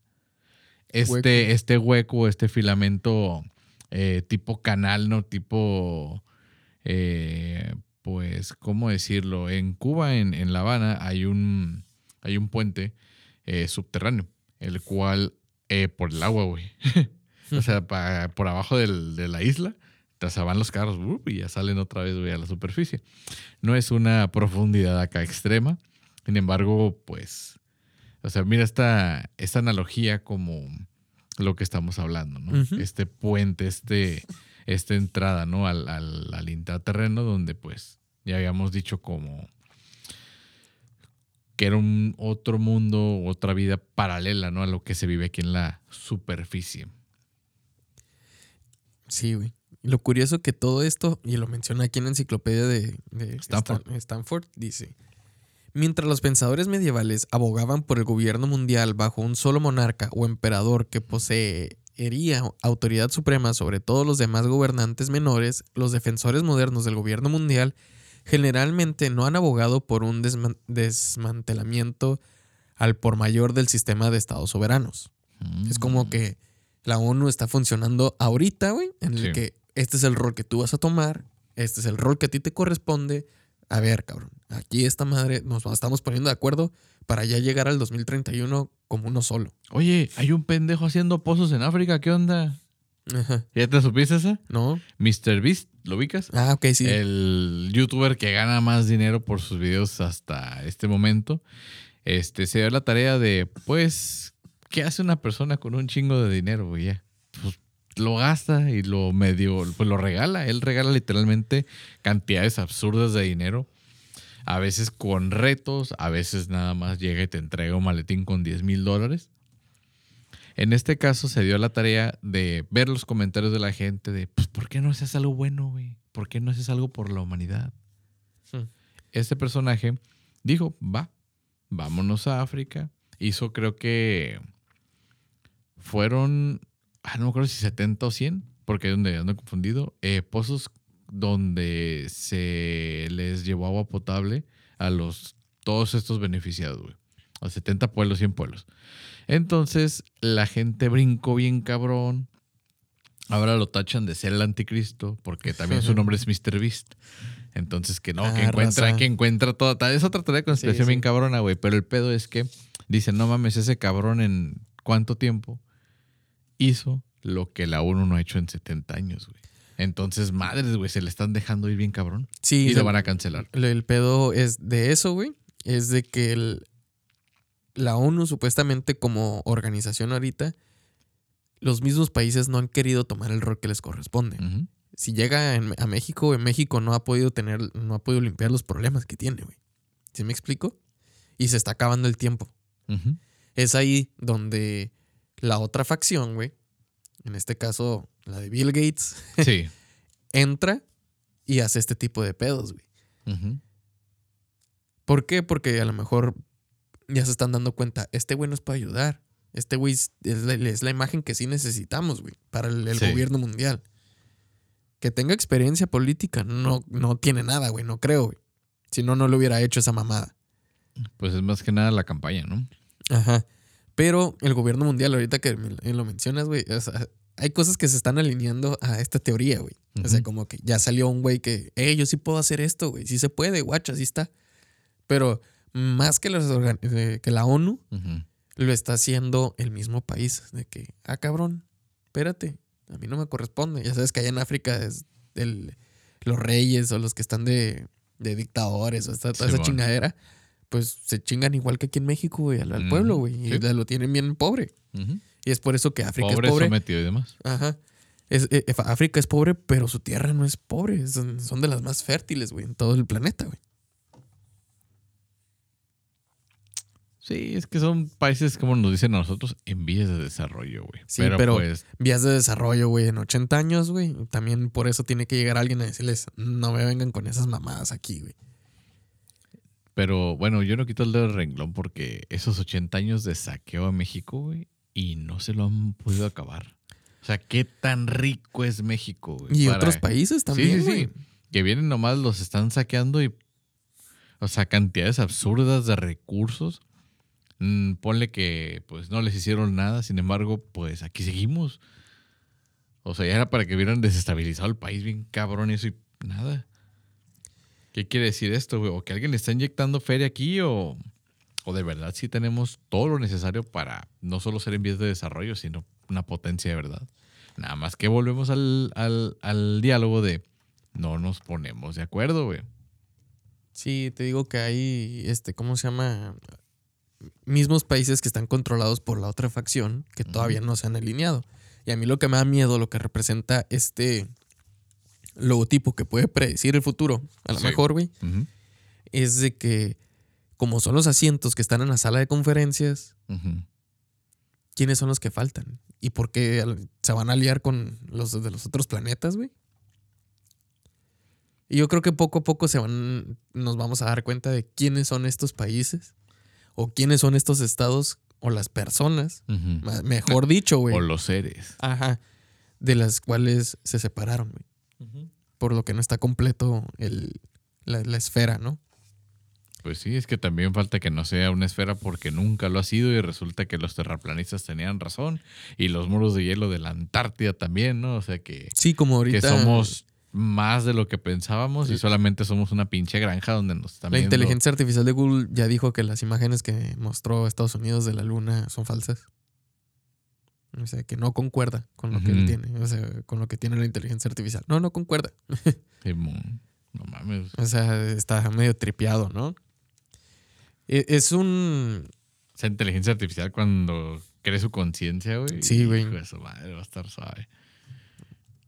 este Hueco. este hueco, este filamento eh, tipo canal, ¿no? Tipo, eh, pues, ¿cómo decirlo? En Cuba, en, en La Habana, hay un, hay un puente eh, subterráneo, el cual, eh, por el agua, güey. o sea, pa- por abajo del- de la isla, te se van los carros y ya salen otra vez, güey, a la superficie. No es una profundidad acá extrema, sin embargo, pues, o sea, mira esta, esta analogía como lo que estamos hablando, ¿no? Este puente, este, esta entrada, ¿no? Al, al, al intraterreno donde, pues, ya habíamos dicho como que era un otro mundo, otra vida paralela, ¿no? A lo que se vive aquí en la superficie. Sí, güey. Lo curioso que todo esto, y lo menciona aquí en la enciclopedia de, de Stanford. Stan- Stanford, dice, mientras los pensadores medievales abogaban por el gobierno mundial bajo un solo monarca o emperador que poseería autoridad suprema sobre todos los demás gobernantes menores, los defensores modernos del gobierno mundial generalmente no han abogado por un desman- desmantelamiento al por mayor del sistema de estados soberanos. Es como que la ONU está funcionando ahorita, güey, en el Sí. que este es el rol que tú vas a tomar, este es el rol que a ti te corresponde. A ver, cabrón, aquí esta madre nos estamos poniendo de acuerdo para ya llegar al 2031 como uno solo. Oye, hay un pendejo haciendo pozos en África, ¿qué onda? Ajá. ¿Ya te supiste esa? ¿No? Mr. Beast, ¿lo ubicas? Ah, ok, sí. El youtuber que gana más dinero por sus videos hasta este momento. este, se dio la tarea de, pues, ¿qué hace una persona con un chingo de dinero, güey? Lo gasta y lo medio, pues lo regala. Él regala literalmente cantidades absurdas de dinero. A veces con retos, a veces nada más llega y te entrega un maletín con 10 mil dólares. En este caso se dio la tarea de ver los comentarios de la gente de, pues, ¿por qué no haces algo bueno, güey? ¿Por qué no haces algo por la humanidad? Hmm. Este personaje dijo, va, vámonos a África. Hizo creo que fueron, ah, no me acuerdo si 70 o 100, porque es donde ando confundido, eh, pozos donde se les llevó agua potable a los todos estos beneficiados, güey. A 70 pueblos, 100 pueblos. Entonces, la gente brincó bien cabrón. Ahora lo tachan de ser el anticristo, porque también su nombre es Mr. Beast. Entonces, que no, que Ah, encuentra, raza. que encuentra toda. Es otra teoría de conspiración Sí, sí. bien cabrona, güey. Pero el pedo es que dicen, no mames, ese cabrón en cuánto tiempo hizo lo que la ONU no ha hecho en 70 años, güey. Entonces, madres, güey, se le están dejando ir bien cabrón. Sí, y se- lo van a cancelar. el, el pedo es de eso, güey. Es de que el- la ONU, supuestamente como organización ahorita, los mismos países no han querido tomar el rol que les corresponde. Si llega en- a México, en México no ha podido tener, no ha podido limpiar los problemas que tiene, güey. ¿Sí me explico? Y se está acabando el tiempo. Es ahí donde la otra facción, güey, en este caso la de Bill Gates, Sí. entra y hace este tipo de pedos, güey. ¿Por qué? Porque a lo mejor ya se están dando cuenta, este güey nos puede ayudar. Este güey es la, es la imagen que sí necesitamos, güey, para el, el Sí. gobierno mundial. Que tenga experiencia política, no, no tiene nada, güey, no creo, güey. Si no, no le hubiera hecho esa mamada. Pues es más que nada la campaña, ¿no? Ajá. Pero el gobierno mundial, ahorita que me lo mencionas, güey, o sea, hay cosas que se están alineando a esta teoría, güey. O sea, como que ya salió un güey que, eh, yo sí puedo hacer esto, güey. Sí se puede, guacha, así está. Pero más que, eh, que la ONU, lo está haciendo el mismo país. De que, ah, cabrón, espérate, a mí no me corresponde. Ya sabes que allá en África es el- los reyes o los que están de, de dictadores o esta- toda esa chingadera, pues se chingan igual que aquí en México, güey, al, al pueblo, güey. Y lo tienen bien pobre. Y es por eso que África Pobre, es pobre. sometido y demás. Ajá. Es, eh, África es pobre, pero su tierra no es pobre. Son, son de las más fértiles, güey, en todo el planeta, güey. Sí, es que son países, como nos dicen a nosotros, en vías de desarrollo, güey. Sí, pero, pero- pues, Vías de desarrollo, güey, en 80 años, güey. También por eso tiene que llegar alguien a decirles, no me vengan con esas mamadas aquí, güey. Pero bueno, yo no quito el dedo del renglón porque esos 80 años de saqueo a México, güey, y no se lo han podido acabar. O sea, qué tan rico es México, güey. Y para- otros países también, sí, sí, sí. Que vienen nomás, los están saqueando y. O sea, cantidades absurdas de recursos. Mm, ponle que pues no les hicieron nada, sin embargo, pues aquí seguimos. O sea, ya era para que hubieran desestabilizado el país bien cabrón y eso y nada. ¿Qué quiere decir esto, güey? ¿O que alguien le está inyectando feria aquí o, o de verdad sí tenemos todo lo necesario para no solo ser en vías de desarrollo, sino una potencia de verdad? Nada más que volvemos al, al, al diálogo de no nos ponemos de acuerdo, güey. Sí, te digo que hay, este, ¿cómo se llama? Mismos países que están controlados por la otra facción que todavía no se han alineado. Y a mí lo que me da miedo, lo que representa este logotipo que puede predecir el futuro, a lo Sí. mejor, güey, es de que como son los asientos que están en la sala de conferencias. ¿quiénes son los que faltan? ¿Y por qué se van a aliar con los de los otros planetas, güey? Y yo creo que poco a poco se van, nos vamos a dar cuenta de quiénes son estos países o quiénes son estos estados o las personas, mejor dicho, güey. O los seres. Ajá. De las cuales se separaron, güey. Por lo que no está completo el, la, la esfera, ¿no? Pues sí, es que también falta que no sea una esfera porque nunca lo ha sido y resulta que los terraplanistas tenían razón y los muros de hielo de la Antártida también, ¿no? O sea que, Sí, como ahorita. que somos más de lo que pensábamos y solamente somos una pinche granja donde nos están La viendo. inteligencia artificial de Google ya dijo que las imágenes que mostró Estados Unidos de la luna son falsas. O sea, que no concuerda con lo que él tiene. O sea, con lo que tiene la inteligencia artificial. No, no concuerda. No mames. O sea, está medio tripeado, ¿no? E- Es un. Esa inteligencia artificial cuando cree su conciencia, güey. Sí, güey. su madre, va a estar suave.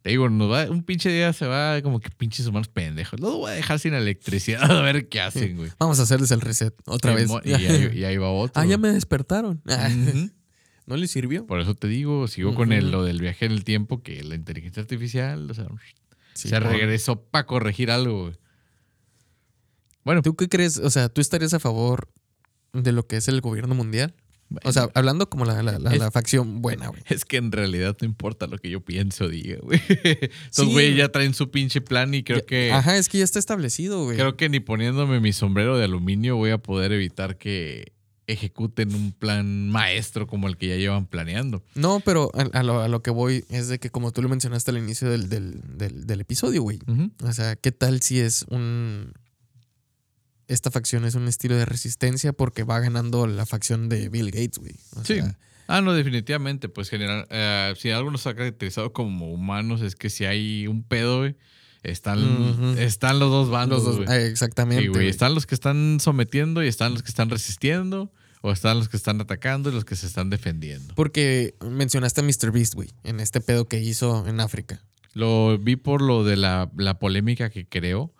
Te digo, nos va, un pinche día se va como que pinches humanos pendejos. Los voy a dejar sin electricidad a ver qué hacen, güey. Vamos a hacerles el reset otra vez. Y, ahí, y ahí va otro. ah, ya me despertaron. Ujú. ¿No les sirvió? Por eso te digo, sigo con el, lo del viaje en el tiempo, que la inteligencia artificial o sea, Sí, se regresó para corregir algo, güey. Bueno, ¿Tú qué crees? O sea, ¿tú estarías a favor de lo que es el gobierno mundial? O sea, hablando como la, la- la- Es- la facción buena, güey. Es que en realidad no importa lo que yo piense o diga, güey. Estos Sí. güeyes ya traen su pinche plan y creo Ya- que Ajá, es que ya está establecido, güey. creo que ni poniéndome mi sombrero de aluminio voy a poder evitar que ejecuten un plan maestro como el que ya llevan planeando. No, pero a, a lo, a lo que voy es de que, como tú lo mencionaste al inicio del, del- del- del episodio, güey. O sea, ¿qué tal si es un. Esta facción es un estilo de resistencia porque va ganando la facción de Bill Gates, güey. O Sí. sea, Ah, no, definitivamente. Pues general, eh, si algo nos ha caracterizado como humanos es que si hay un pedo, güey, están, están los dos bandos, los dos- eh, exactamente. Sí, güey. güey. Están los que están sometiendo y están los que están resistiendo. O están los que están atacando y los que se están defendiendo. Porque mencionaste a Mr. Beast, güey, en este pedo que hizo en África. Lo vi por lo de la, la polémica que creó.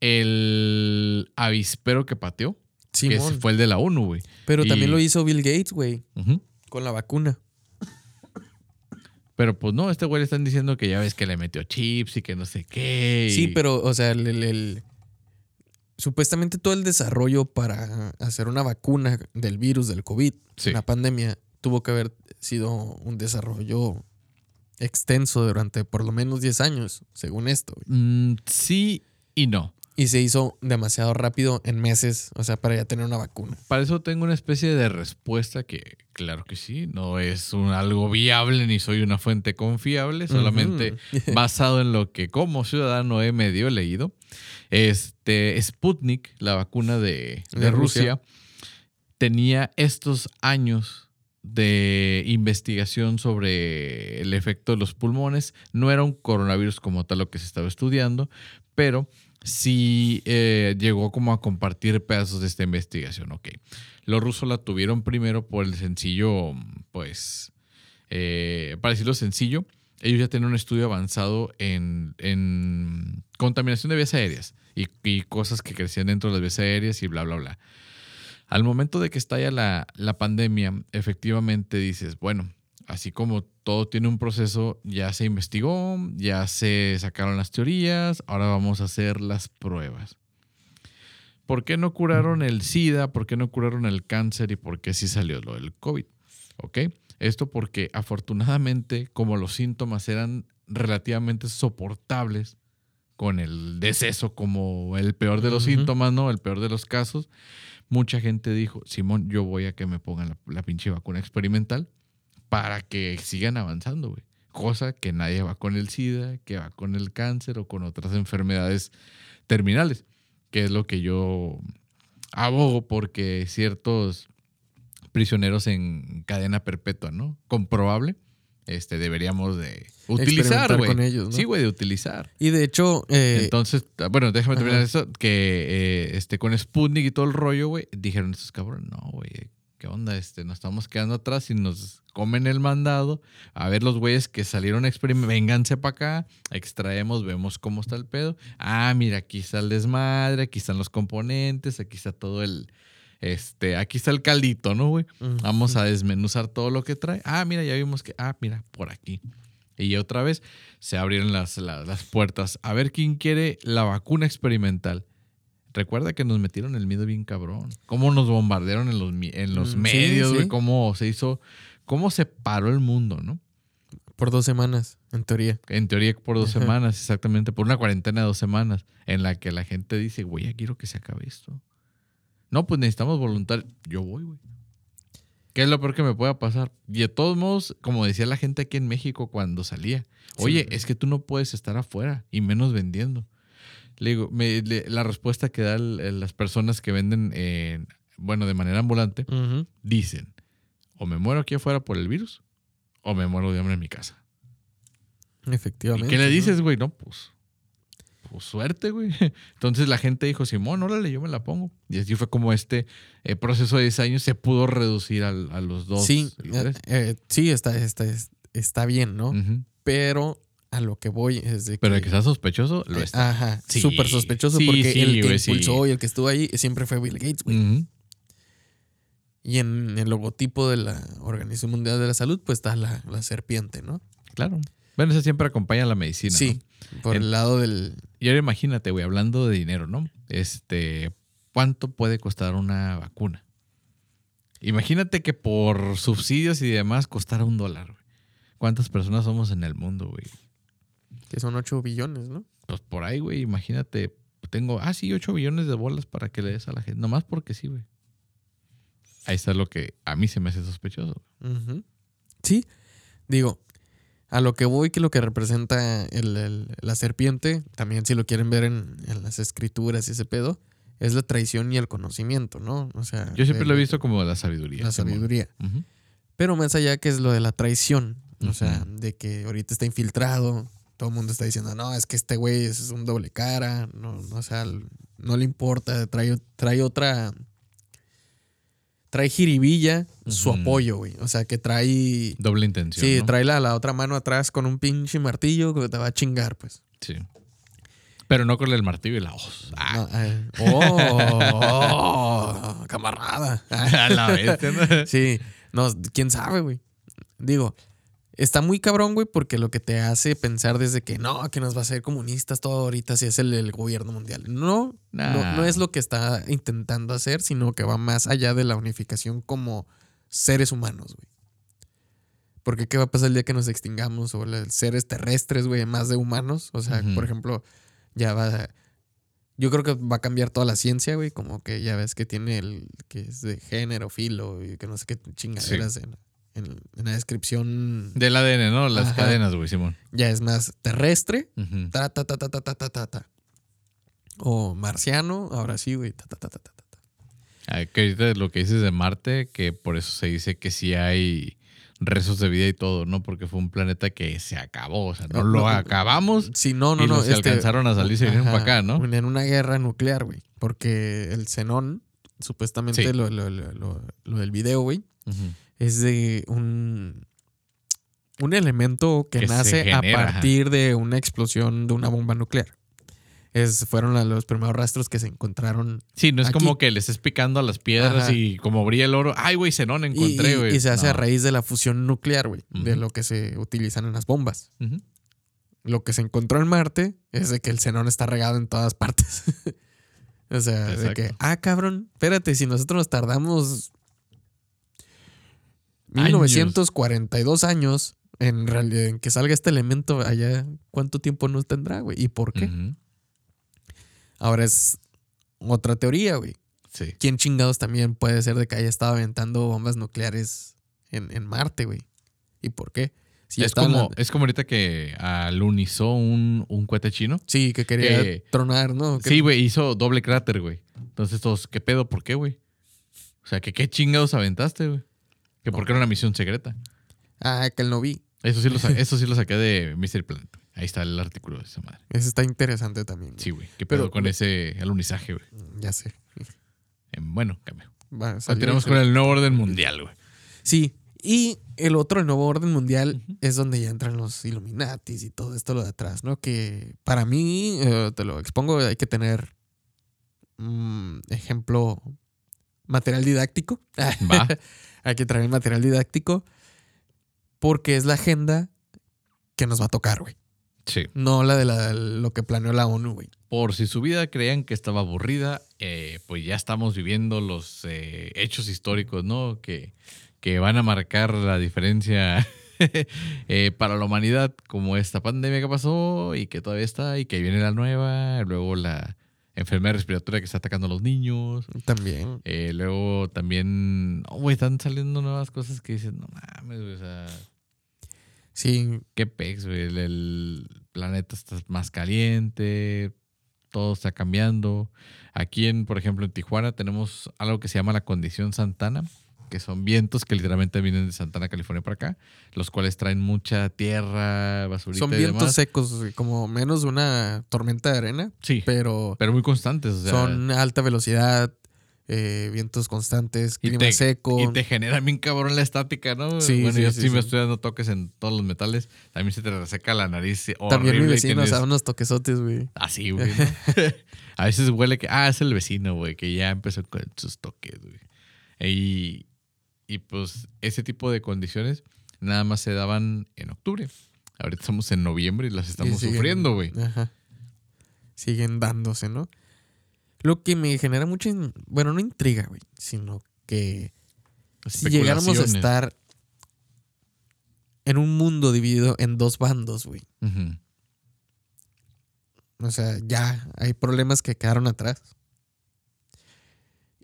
El avispero que pateó, que ese Simón. fue el de la ONU, güey. Pero y- también lo hizo Bill Gates, güey, con la vacuna. Pero pues no, este güey le están diciendo que ya ves que le metió chips y que no sé qué. y- Sí, pero, o sea, el, el- el- supuestamente todo el desarrollo para hacer una vacuna del virus del COVID, Sí. la pandemia, tuvo que haber sido un desarrollo extenso durante por lo menos 10 años, según esto. Mm, sí y no. Y se hizo demasiado rápido en meses, o sea, para ya tener una vacuna. Para eso tengo una especie de respuesta que, claro que sí, no es un, algo viable ni soy una fuente confiable, solamente basado en lo que como ciudadano he medio leído. Este Sputnik, la vacuna de, de De Rusia, Rusia. tenía estos años de investigación sobre el efecto de los pulmones. No era un coronavirus como tal lo que se estaba estudiando, pero sí eh, llegó como a compartir pedazos de esta investigación. Ok. Los rusos la tuvieron primero por el sencillo, pues, eh, para decirlo sencillo, ellos ya tienen un estudio avanzado en, contaminación de vías aéreas y, y cosas que crecían dentro de las vías aéreas y bla, bla, bla. Al momento de que estalla la, la pandemia, efectivamente dices, bueno, así como todo tiene un proceso, ya se investigó, ya se sacaron las teorías, ahora vamos a hacer las pruebas. ¿Por qué no curaron el SIDA? ¿Por qué no curaron el cáncer? ¿Y por qué sí salió lo del COVID? ¿Ok? Esto porque afortunadamente, como los síntomas eran relativamente soportables, con el deceso como el peor de los síntomas, ¿no? El peor de los casos, mucha gente dijo, Simón, yo voy a que me pongan la, la pinche vacuna experimental para que sigan avanzando, güey. Cosa que nadie va con el SIDA, que va con el cáncer o con otras enfermedades terminales, que es lo que yo abogo porque ciertos prisioneros en cadena perpetua, ¿no? Comprobable, este, deberíamos de utilizar, güey. con ellos, ¿no? Sí, güey, de utilizar. Y de hecho, eh, Entonces, ah, bueno, déjame terminar ajá. eso, que eh, este, con Sputnik y todo el rollo, güey, dijeron estos cabrones, no, güey, ¿qué onda? Este, nos estamos quedando atrás y nos comen el mandado. A ver los güeyes que salieron a experimentar, vénganse para acá, extraemos, vemos cómo está el pedo. Ah, mira, aquí está el desmadre, aquí están los componentes, aquí está todo el, este, aquí está el caldito, ¿no, güey? Vamos a desmenuzar todo lo que trae. Ah, mira, ya vimos que, ah, mira, por aquí. Y otra vez se abrieron las, las, las puertas. A ver quién quiere la vacuna experimental. Recuerda que nos metieron el miedo bien cabrón. Cómo nos bombardearon en los, en los Mm, sí, medios, güey. sí. Cómo se hizo, cómo se paró el mundo, ¿no? por dos semanas, en teoría. En teoría por dos Ajá. semanas, exactamente. Por una cuarentena de dos semanas. En la que la gente dice, güey, ya quiero que se acabe esto. No, pues necesitamos voluntarios. Yo voy, güey. ¿Qué es lo peor que me pueda pasar? Y de todos modos, como decía la gente aquí en México cuando salía, oye, Sí. es que tú no puedes estar afuera y menos vendiendo. Le digo, me- le- la respuesta que dan las personas que venden, eh, bueno, de manera ambulante, dicen, o me muero aquí afuera por el virus, o me muero de hambre en mi casa. ¿Y Efectivamente. qué le dices, güey? No, pues, pues suerte, güey. Entonces la gente dijo, Simón, órale, yo me la pongo. Y así fue como este eh, proceso de 10 años se pudo reducir al- a, los dos. Sí, eh, eh, sí, está, está, está bien, ¿no? Pero a lo que voy es de que. Pero de que sea sospechoso, lo está. Ajá, Sí, súper sospechoso sí, porque sí, el que güey, impulsó y el que estuvo ahí siempre fue Bill Gates, güey. Y en el logotipo de la Organización Mundial de la Salud, pues está la, la serpiente, ¿no? Claro. Bueno, eso siempre acompaña a la medicina. sí, ¿no? por En- el lado del. Y ahora imagínate, güey, hablando de dinero, ¿no? Este, ¿cuánto puede costar una vacuna? Imagínate que por subsidios y demás costara un dólar, güey. ¿Cuántas personas somos en el mundo, güey? que son 8 billones, ¿no? Pues por ahí, güey, imagínate, tengo, ah, sí, 8 billones de bolas para que le des a la gente. Nomás porque sí, güey. Ahí está lo que a mí se me hace sospechoso. Ujú. Sí, digo, a lo que voy, que lo que representa el- el- la serpiente, también si lo quieren ver en, en las escrituras y ese pedo, es la traición y el conocimiento, ¿no? O sea, Yo siempre el- lo he visto como la sabiduría. La sabiduría. Pero más allá que es lo de la traición, o sea, de que ahorita está infiltrado, todo el mundo está diciendo, no, es que este güey es un doble cara, no, no, o sea, no le importa, trae, trae otra, trae jiribilla su apoyo, güey, o sea, que trae, Doble intención. sí, ¿no? trae la, la otra mano atrás con un pinche martillo que te va a chingar, pues. Sí. Pero no con el martillo y la hoz. Ah, No, eh, oh, camarada. a la bestia, ¿no? Sí, no, quién sabe, güey. Digo, está muy cabrón, güey, porque lo que te hace pensar desde que no, que nos va a hacer comunistas todo ahorita si es el, el gobierno mundial. No, no, Nah. no es lo que está intentando hacer, sino que va más allá de la unificación como seres humanos, güey. Porque qué va a pasar el día que nos extingamos o los seres terrestres, güey, más de humanos. O sea, por ejemplo, ya va. Yo creo que va a cambiar toda la ciencia, güey. Como que ya ves que tiene el que es de género, filo, y que no sé qué chingaderas en, en, la descripción. Del ADN, ¿no? Las cadenas, güey, Simón. Ya es más terrestre. Uh ta, ta, ta, ta, ta, ta, ta, ta. O marciano, ahora sí, güey. Ta, ta, ta, ta, ta, ta. Que ahorita lo que dices de Marte, que por eso se dice que sí hay rezos de vida y todo, ¿no? Porque fue un planeta que se acabó, o sea, no, lo acabamos. Sí, no, no, y no. no se alcanzaron a salir y se vinieron para acá, ¿no? En una guerra nuclear, güey. Porque el xenón, supuestamente lo, lo, lo, del video, güey, uh es de un, un elemento que, nace genera, a ajá. partir de una explosión de una bomba nuclear. Es, fueron los primeros rastros que se encontraron. Sí, no es Aquí. como que le estés picando a las piedras Ajá. y como brilla el oro. Ay, güey, Zenón Y, encontré, y- güey. y se hace a raíz de la fusión nuclear, güey, de lo que se utilizan en las bombas. Lo que se encontró en Marte es de que el xenón está regado en todas partes. o sea, de Exacto. que, ah, cabrón, espérate, si nosotros nos tardamos. 1942 años en, realidad, en que salga este elemento allá, ¿cuánto tiempo nos tendrá, güey? ¿Y por qué? Ahora es otra teoría, güey. Sí. ¿Quién chingados también puede ser de que haya estado aventando bombas nucleares en, en Marte, güey? ¿Y por qué? Si es, como, es como ahorita que alunizó un, un cohete chino. Sí, que quería que- tronar, ¿no? Sí, güey, hizo doble cráter, güey. Entonces todos, ¿qué pedo? ¿Por qué, güey? O sea, que qué chingados aventaste, güey. Que porque era una misión secreta. Ah, que él no vi. Eso sí lo, sa- eso sí lo saqué de Mystery Planet. Ahí está el artículo de esa madre. Ese está interesante también. Sí, güey. ¿Qué Pero- pedo con ese alunizaje, güey? Ya sé. Bueno, cambio. Continuamos con el nuevo orden mundial, güey. Sí. Y el otro, el nuevo orden mundial, es donde ya entran los Illuminatis y todo esto lo de atrás, ¿no? Que para mí, eh, te lo expongo, hay que tener mm, ejemplo, material didáctico. Va. hay que traer material didáctico porque es la agenda que nos va a tocar, güey. Sí. No la de la- lo que planeó la ONU, güey. Por si su vida creían que estaba aburrida, eh, pues ya estamos viviendo los eh, hechos históricos, ¿no? Que, que van a marcar la diferencia eh, para la humanidad, como esta pandemia que pasó y que todavía está y que viene la nueva, luego la enfermedad respiratoria que está atacando a los niños, También. eh, luego también, oh, güey, están saliendo nuevas cosas que dicen, no mames, güey, o sea, Sí, qué pex, güey, el, el planeta está más caliente, todo está cambiando. Aquí, en, por ejemplo, en Tijuana tenemos algo que se llama la condición Santana, que son vientos que literalmente vienen de Santana, California para acá, los cuales traen mucha tierra, basurita Son y vientos demás. secos, güey, como menos de una tormenta de arena, Sí, pero pero muy constantes. O sea, son alta velocidad, eh, vientos constantes, clima te, seco. y te generan bien cabrón la estática, ¿no? Sí, bueno, sí, yo sí, sí, me estoy dando toques en todos los metales. También se te reseca la nariz. También mi vecino tienes- se da unos toquesotes, güey. Así, güey. ¿no? a veces huele que, ah, es el vecino, güey, que ya empezó con sus toques, güey. Y, y pues ese tipo de condiciones nada más se daban en octubre. Ahorita estamos en noviembre y las estamos Y siguen- sufriendo, güey. Ajá. Siguen dándose, ¿no? Lo que me genera mucha, bueno, no intriga, güey, sino que si llegáramos a estar en un mundo dividido en dos bandos, güey. Ujú. O sea, ya hay problemas que quedaron atrás.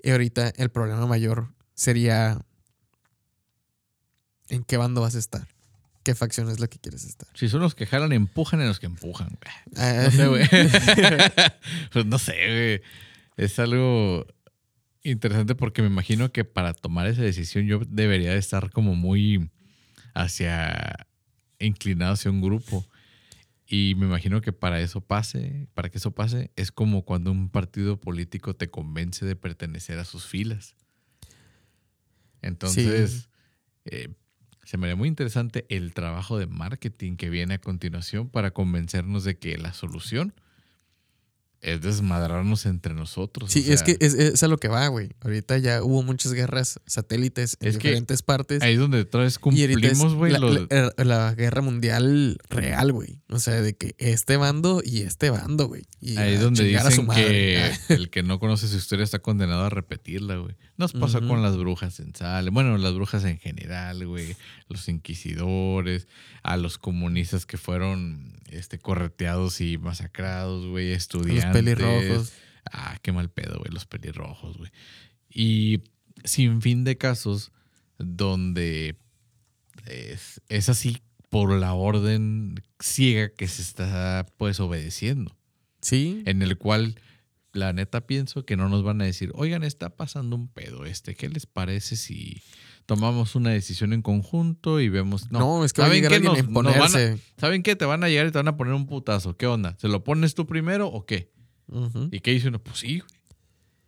Y ahorita el problema mayor sería en qué bando vas a estar. ¿Qué facción es la que quieres estar? Si son los que jalan, empujan en los que empujan. Ah, No sé, güey. pues no sé, güey. Es algo interesante porque me imagino que para tomar esa decisión yo debería de estar como muy hacia inclinado hacia un grupo. Y me imagino que para eso pase, para que eso pase, es como cuando un partido político te convence de pertenecer a sus filas. Entonces, eh, se me haría muy interesante el trabajo de marketing que viene a continuación para convencernos de que la solución es desmadrarnos entre nosotros. Sí, o es que es, es a lo que va, güey. Ahorita ya hubo muchas guerras satélites en diferentes partes. ahí es donde otra vez cumplimos, güey. la, los- la- la guerra mundial real, güey. O sea, de que este bando y este bando, güey. Ahí es donde dicen que el que no conoce su historia está condenado a repetirla, güey. Nos pasó con las brujas en Salem. Bueno, las brujas en general, güey. Los inquisidores, a los comunistas que fueron este, correteados y masacrados, güey. Los Estudiantes. pelirrojos. Ah, qué mal pedo, güey, los pelirrojos, güey. Y sin fin de casos donde es, es así por la orden ciega que se está pues obedeciendo, Sí. en el cual la neta pienso que no nos van a decir, oigan, está pasando un pedo este, ¿qué les parece si tomamos una decisión en conjunto y vemos... No, es que va a ¿saben qué? Nos- nos van a- imponerse. ¿Saben qué? Te van a llegar y te van a poner un putazo. ¿Qué onda? ¿Se lo pones tú primero o qué? ¿Y qué dice uno? Pues sí.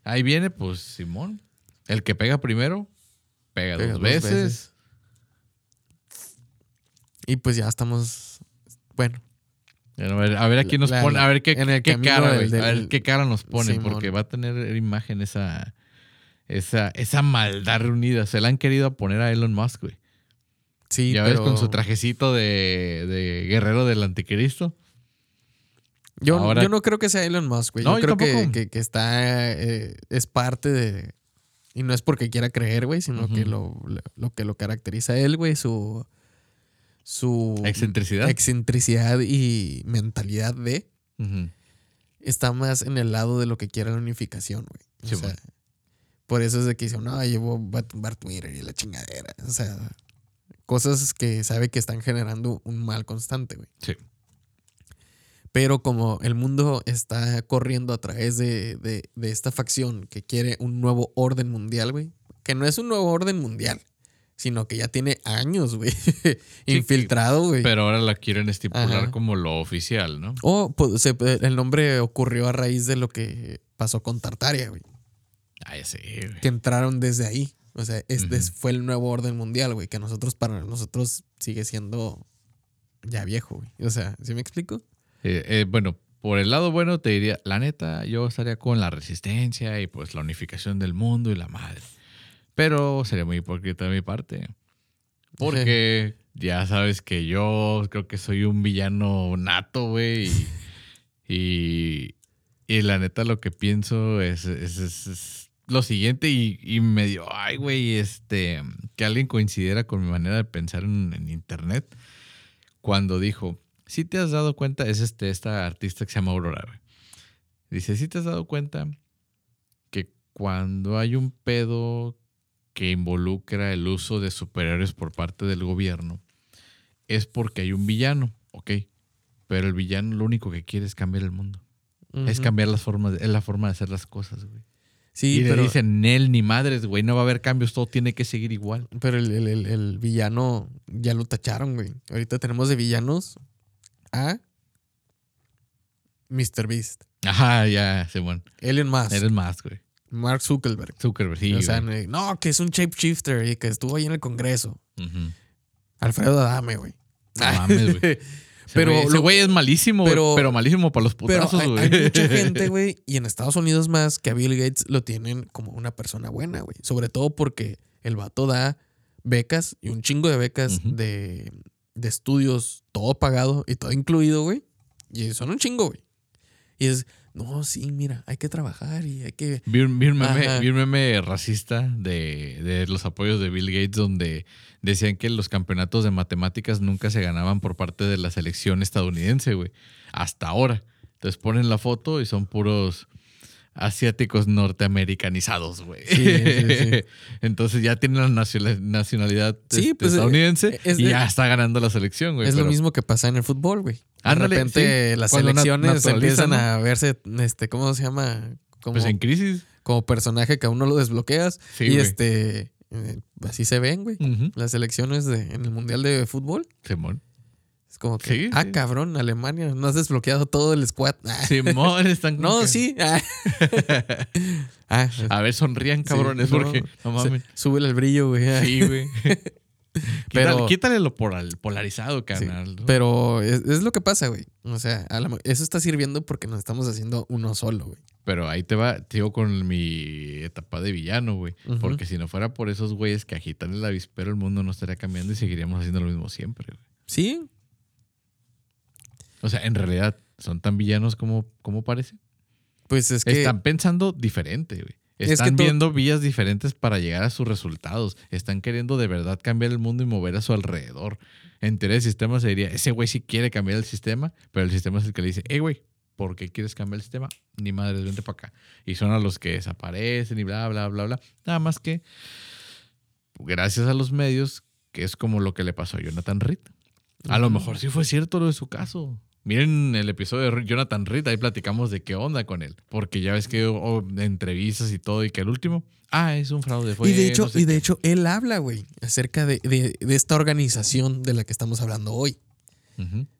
Ahí viene, pues Simón. El que pega primero, pega, Pega dos, dos veces. veces. Y pues ya estamos. Bueno, A ver, a ver aquí nos La- pone, a ver qué, cara, del-. A ver qué cara nos pone, Simón. porque va a tener imagen esa, esa, esa maldad reunida. Se la han querido poner a Elon Musk, güey. sí, ya pero ves con su trajecito de, de guerrero del anticristo. Yo, Ahora- yo no creo que sea Elon Musk, güey. No, yo yo creo que, que- que está. eh, es parte de. Y no es porque quiera creer, güey, sino que lo, lo- lo que lo caracteriza a él, güey, su. Su Excentricidad. excentricidad y mentalidad de. Está más en el lado de lo que quiere la unificación, güey. O Sí, sea, bueno. Por eso es de que dice, no, llevo va a tumbar Twitter y la chingadera. O sea, cosas que sabe que están generando un mal constante, güey. Sí. Pero como el mundo está corriendo a través de, de- de esta facción que quiere un nuevo orden mundial, güey. Que no es un nuevo orden mundial, sino que ya tiene años, güey. Infiltrado, güey. Pero ahora la quieren estipular Ajá. como lo oficial, ¿no? O pues, el nombre ocurrió a raíz de lo que pasó con Tartaria, güey. Güey. Que entraron desde ahí. O sea, este fue el nuevo orden mundial, güey. Que nosotros, para nosotros, sigue siendo ya viejo, güey. O sea, ¿sí me explico? Eh, eh, bueno, por el lado bueno te diría, la neta, yo estaría con la resistencia y pues la unificación del mundo y la madre. Pero sería muy hipócrita de mi parte. Porque ya sabes que yo creo que soy un villano nato, güey. Y, y, y la neta lo que pienso es, es- es- es lo siguiente y, y medio, ay, güey, este, que alguien coincidiera con mi manera de pensar en, en internet cuando dijo, si te has dado cuenta, es este, esta artista que se llama Aurora, güey. Dice, si te has dado cuenta que cuando hay un pedo que involucra el uso de superhéroes por parte del gobierno, es porque hay un villano, ok. Pero el villano lo único que quiere es cambiar el mundo. Es cambiar las formas, es la forma de hacer las cosas, güey. Sí, y le pero, dicen, Nel, ni madres, güey, no va a haber cambios, todo tiene que seguir igual. pero el, el- el- el villano ya lo tacharon, güey. Ahorita tenemos de villanos a Mr. Beast, Ajá, ya, Simón. Elon Musk, Eres más, güey. Mark Zuckerberg. Zuckerberg, sí, o sea, güey. no, que es un shapeshifter y que estuvo ahí en el Congreso. Alfredo Adame, güey. No mames, güey. Pero güey- lo- güey es malísimo, güey, pero- pero, malísimo para los Pero putazos, hay, güey. hay mucha gente, güey, y en Estados Unidos más, que a Bill Gates lo tienen como una persona buena, güey. Sobre todo porque el vato da becas y un chingo de becas de, de estudios, todo pagado y todo incluido, güey. Y son un chingo, güey. Y es, no, sí, mira, hay que trabajar y hay que... Vi un, vi un meme, Ajá. vi un meme racista de, de los apoyos de Bill Gates donde decían que los campeonatos de matemáticas nunca se ganaban por parte de la selección estadounidense, güey. Hasta ahora. Entonces ponen la foto y son puros asiáticos norteamericanizados, güey. Sí, sí, sí. Entonces ya tienen la nacional- nacionalidad este, pues, estadounidense es y ya está ganando la selección, güey. es lo mismo que pasa en el fútbol, güey. De repente las Cuando selecciones empiezan ¿no? a verse, este, ¿cómo se llama? Como, Pues en crisis. como personaje que aún no lo desbloqueas. Sí, y este, eh, así se ven, güey. Las elecciones de, en el Mundial de Fútbol. Simón. Es como que, Sí, ah, sí. cabrón, Alemania, no has desbloqueado todo el squad. Simón están no, que- sí. Ah, Ah, A ver, sonrían, sí, cabrones, no, porque no mames. súbele el brillo, güey. Sí, güey. Pero- quítale, lo polar- polarizado. ¿no? Pero es, es lo que pasa, güey. O sea, la- eso está sirviendo porque nos estamos haciendo uno solo, güey. Pero ahí te va, te digo con mi etapa de villano, güey. Porque si no fuera por esos güeyes que agitan el avispero, el mundo no estaría cambiando y seguiríamos haciendo lo mismo siempre, güey. Sí, O sea, en realidad, ¿son tan villanos como, como parece? pues es que. Están pensando diferente, güey. Es que Están viendo vías diferentes para llegar a sus resultados. Están queriendo de verdad cambiar el mundo y mover a su alrededor. En teoría, el sistema se diría, ese güey sí quiere cambiar el sistema, pero el sistema es el que le dice, hey, güey, ¿por qué quieres cambiar el sistema? Ni madres, vente para acá. Y son a los que desaparecen y bla, bla, bla, bla. Nada más que, gracias a los medios, que es como lo que le pasó a Jonathan Reed. A lo mejor sí fue cierto lo de su caso. Miren el episodio de Jonathan Reed, ahí platicamos de qué onda con él. Porque ya ves que hubo entrevistas y todo, y que el último, ah, es un fraude. Fue y de hecho, no sé y de qué". hecho, él habla, güey, acerca de, de- de esta organización de la que estamos hablando hoy.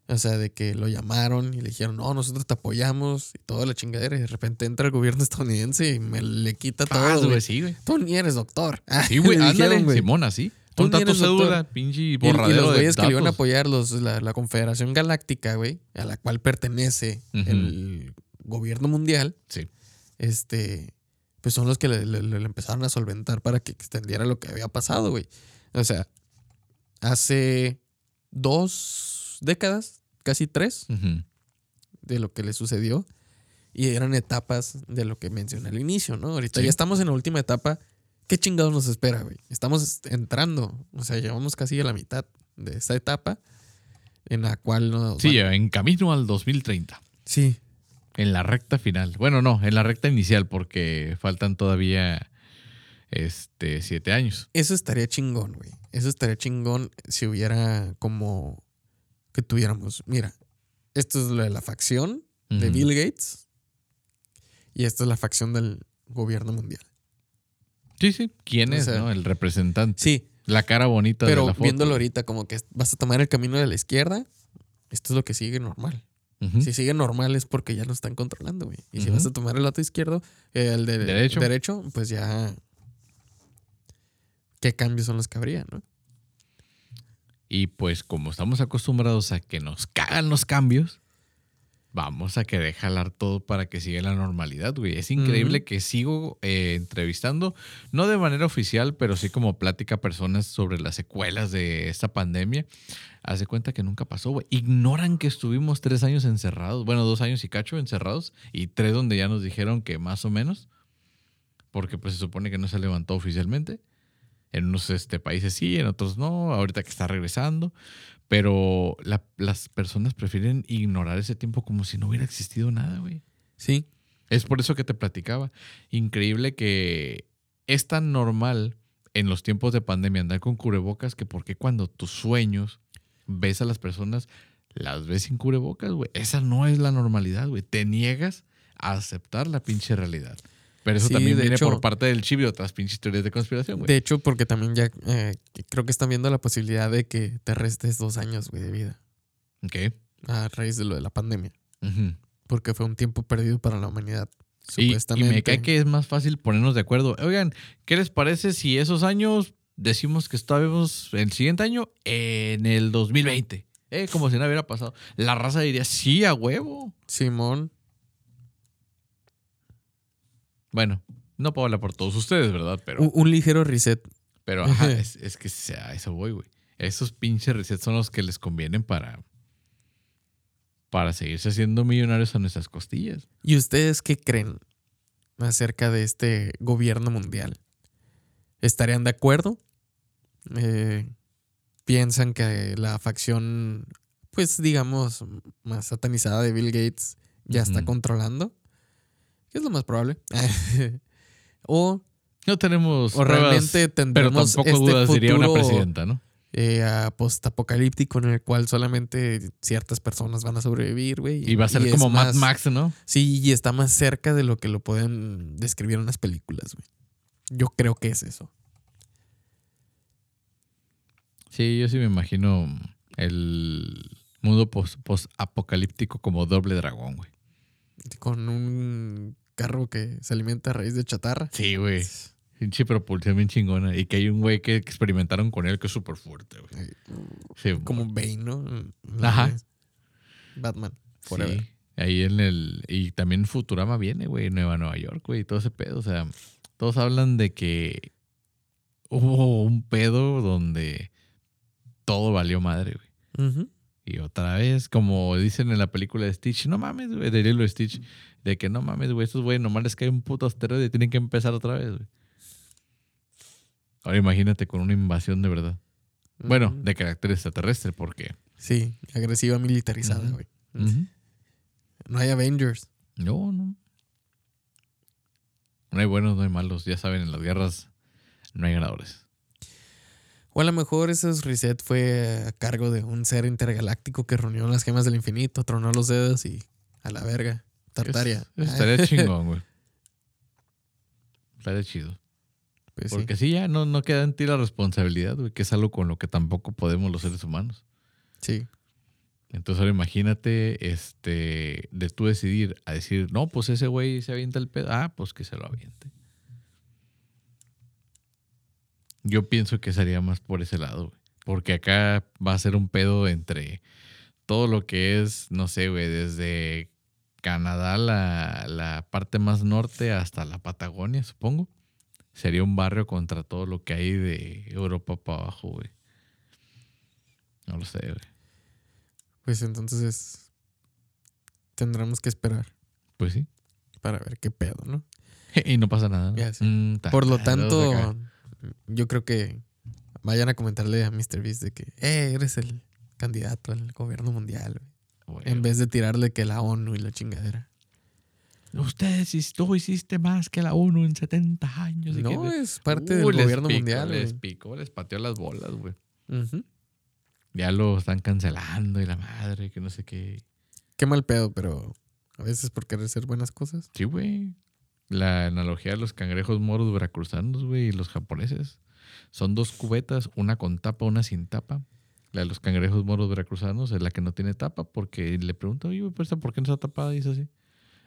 O sea, de que lo llamaron y le dijeron, no, nosotros te apoyamos y toda la chingadera. Y de repente entra el gobierno estadounidense y me le quita Ah, todo. güey, güey. sí, güey. Tú ni eres doctor. Sí, ándale, güey. Simón, así. Tú tu cédula, pinche Y, y borradero los güeyes que le iban a apoyar, los, la, la Confederación Galáctica, güey, a la cual pertenece el gobierno mundial, Sí. este, pues son los que le, le- le empezaron a solventar para que extendiera lo que había pasado, güey. O sea, hace dos décadas, casi tres, de lo que le sucedió. Y eran etapas de lo que mencioné al inicio, ¿no? Ahorita Sí. ya estamos en la última etapa. ¿Qué chingados nos espera, güey? Estamos entrando, o sea, llevamos casi a la mitad de esta etapa en la cual no. Sí, en camino al 2030. sí. En la recta final. Bueno, no, en la recta inicial, porque faltan todavía este, siete años. Eso estaría chingón, güey. Eso estaría chingón si hubiera como que tuviéramos, mira, esto es lo de la facción de. Bill Gates y esto es la facción del gobierno mundial. Sí, sí. ¿Quién O es, sea, no? El representante. Sí, La cara bonita de Pero la foto. viéndolo ahorita, como que vas a tomar el camino de la izquierda, esto es lo que sigue normal. Si sigue normal es porque ya nos están controlando, güey. Y si vas a tomar el lado izquierdo, eh, el de Derecho. derecho, pues ya. ¿Qué cambios son los que habría, no? Y pues como estamos acostumbrados a que nos cagan los cambios, vamos a querer jalar todo para que siga la normalidad, güey. Es increíble Ujú. que sigo eh, entrevistando, no de manera oficial, pero sí como plática a personas sobre las secuelas de esta pandemia. Hace cuenta que nunca pasó, güey. Ignoran que estuvimos tres años encerrados, bueno, dos años y cacho encerrados, y tres donde ya nos dijeron que más o menos, porque pues se supone que no se levantó oficialmente. En unos este, países sí, en otros no, ahorita que está regresando. Pero la- las personas prefieren ignorar ese tiempo como si no hubiera existido nada, güey. Sí. Es por eso que te platicaba. Increíble que es tan normal en los tiempos de pandemia andar con cubrebocas que porque cuando tus sueños ves a las personas, las ves sin cubrebocas, güey. Esa no es la normalidad, güey. Te niegas a aceptar la pinche realidad. Pero eso Sí, también viene hecho- por parte del chip y otras pinches teorías de conspiración, güey. De hecho, porque también ya eh, creo que están viendo la posibilidad de que te restes dos años, güey, de vida Ok. a raíz de lo de la pandemia. Porque fue un tiempo perdido para la humanidad. Y, y Supuestamente. me cae que es más fácil ponernos de acuerdo. Oigan, ¿qué les parece si esos años decimos que estábamos el siguiente año en el 2020? Eh, como si nada hubiera pasado. La raza diría, sí, a huevo. Simón. Bueno, no puedo hablar por todos ustedes, ¿verdad? Pero, Un, un ligero reset. pero ajá, es, es que a eso voy, güey. Esos pinches resets son los que les convienen para, para seguirse haciendo millonarios a nuestras costillas. ¿Y ustedes qué creen acerca de este gobierno mundial? ¿Estarían de acuerdo? Eh, ¿Piensan que la facción, pues digamos, más satanizada de Bill Gates ya está controlando? ¿Qué es lo más probable? o, No tenemos o pruebas, realmente pero tendremos tampoco este dudas, diría una futuro, presidenta, ¿no? eh, postapocalíptico en el cual solamente ciertas personas van a sobrevivir, güey. Y va a ser como Mad más- Max, ¿no? Sí, y está más cerca de lo que lo pueden describir en las películas, güey. Yo creo que es eso. Sí, yo sí me imagino el mundo post- post-apocalíptico como doble dragón, güey. Con un carro que se alimenta a raíz de chatarra. Sí, güey. Pinche propulsión bien chingona. Y que hay un güey que experimentaron con él que es súper fuerte, güey. Sí, Como Bane, ¿no? Ajá. Batman. Forever. sí. Ahí en el. Y también Futurama viene, güey. Nueva Nueva York, güey. y Todo ese pedo. O sea, todos hablan de que hubo un pedo donde todo valió madre, güey. Y otra vez, como dicen en la película de Stitch, no mames, güey, de Lilo Stitch, de que no mames, güey, estos güey nomás les cae un puto asteroide y tienen que empezar otra vez, güey. Ahora imagínate con una invasión de verdad. Bueno, de carácter extraterrestre, porque. Sí, agresiva militarizada, güey. No hay Avengers. No, no. No hay buenos, no hay malos. Ya saben, en las guerras no hay ganadores. O a lo mejor ese reset fue a cargo de un ser intergaláctico que reunió las gemas del infinito, tronó los dedos y a la verga. Tartaria. Es- eso estaría chingón, güey. Estaría chido. Pues sí. Porque sí, ya no, no queda en ti la responsabilidad, güey, que es algo con lo que tampoco podemos los seres humanos. Sí. Entonces ahora imagínate, este, de tú decidir a decir, no, pues ese güey se avienta el pedo. Ah, pues que se lo aviente. Yo pienso que sería más por ese lado, güey. Porque acá va a ser un pedo entre todo lo que es, no sé, güey, desde Canadá, la, la parte más norte, hasta la Patagonia, supongo. Sería un barrio contra todo lo que hay de Europa para abajo, güey. No lo sé, güey. Pues entonces tendremos que esperar Pues sí. para ver qué pedo, ¿no? y no pasa nada. ¿no? Mm, Por lo ta- tanto, yo creo que vayan a comentarle a Mr. Beast de que, eh, eres el candidato al gobierno mundial, güey. En vez de tirarle que la ONU y la chingadera. Ustedes, tú hiciste más que la ONU en 70 años. y No, que- es parte Uh, del les gobierno mundial, Les picó, les pateó las bolas, güey. Ya lo están cancelando y la madre, que no sé qué. Qué mal pedo, pero a veces por querer hacer buenas cosas. Sí, güey. La analogía de los cangrejos moros veracruzanos, güey, y los japoneses. Son dos cubetas, una con tapa, una sin tapa. La de los cangrejos moros veracruzanos es la que no tiene tapa porque le pregunto, oye, güey, ¿pero esta por qué no está tapada? Y dice así.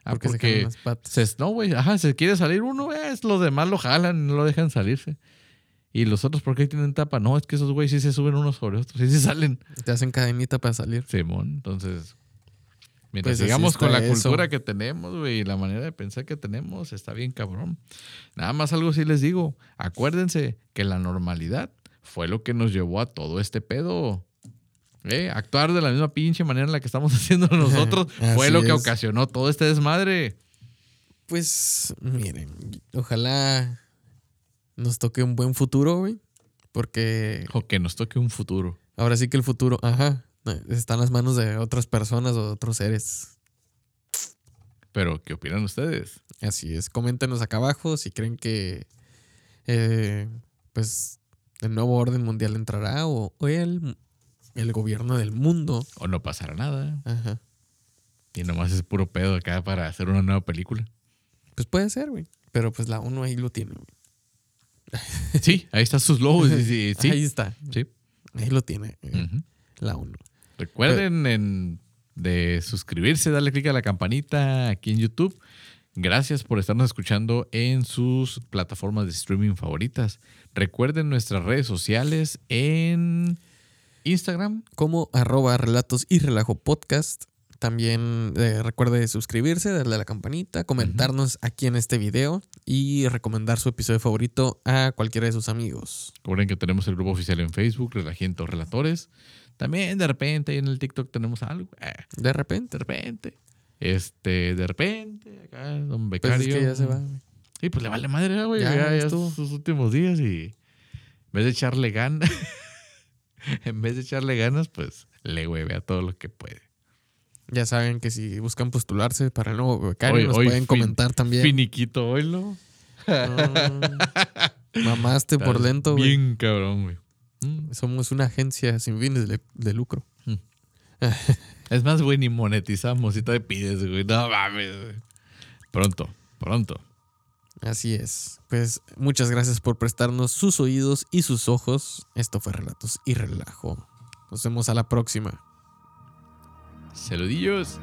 Ah, porque, porque, se las patas. se- no, güey, ajá, se quiere salir uno, es los demás lo jalan, no lo dejan salirse. Y los otros, ¿por qué tienen tapa? No, es que esos güeyes sí se suben unos sobre otros, sí se salen. Te hacen cadenita para salir. Simón, entonces. Mientras Pues sigamos con la eso. cultura que tenemos, güey, y la manera de pensar que tenemos, está bien cabrón. Nada más algo sí les digo. Acuérdense que la normalidad fue lo que nos llevó a todo este pedo. ¿Eh? Actuar de la misma pinche manera en la que estamos haciendo nosotros fue lo que es. ocasionó todo este desmadre. Pues, miren, ojalá nos toque un buen futuro, güey. Porque O que nos toque un futuro. ahora sí que el futuro, ajá, está en las manos de otras personas o de otros seres. Pero, ¿qué opinan ustedes? Así es, coméntenos acá abajo si creen que, eh, pues, el nuevo orden mundial entrará o, o el, el gobierno del mundo. O no pasará nada. Ajá. Y nomás es puro pedo acá para hacer una nueva película. Pues puede ser, güey. Pero pues la ONU ahí lo tiene. güey. Sí, ahí están sus logos. Sí, sí. Ahí está. Sí. Ahí lo tiene. Ujú. La ONU. Recuerden en- de suscribirse, darle clic a la campanita aquí en YouTube. Gracias por estarnos escuchando en sus plataformas de streaming favoritas. Recuerden nuestras redes sociales en Instagram. Como arroba relatos y relajo podcast. También eh, recuerde suscribirse, darle a la campanita, comentarnos aquí en este video y recomendar su episodio favorito a cualquiera de sus amigos. Recuerden que tenemos el grupo oficial en Facebook, Relajientos Relatores. También de repente ahí en el TikTok tenemos algo. eh, De repente. de repente. Este, de repente, acá, don Pues Becario. es que ya se va. güey. Sí, pues le vale madre, güey. Ya, Ya, ya estuvo. sus últimos días y en vez de echarle ganas, en vez de echarle ganas, pues le hueve a todo lo que puede. Ya saben que si buscan postularse para el nuevo becario, Hoy- nos hoy pueden fin- comentar también. Finiquito oilo. No. Mamaste por lento, güey. Bien cabrón, güey. Mm. Somos una agencia sin fines de, de lucro. Es más, güey, ni monetizamos y te pides, güey. No mames, güey. Pronto, pronto. Así es. Pues muchas gracias por prestarnos sus oídos y sus ojos. Esto fue Relatos y Relajo. Nos vemos a la próxima. Saludillos.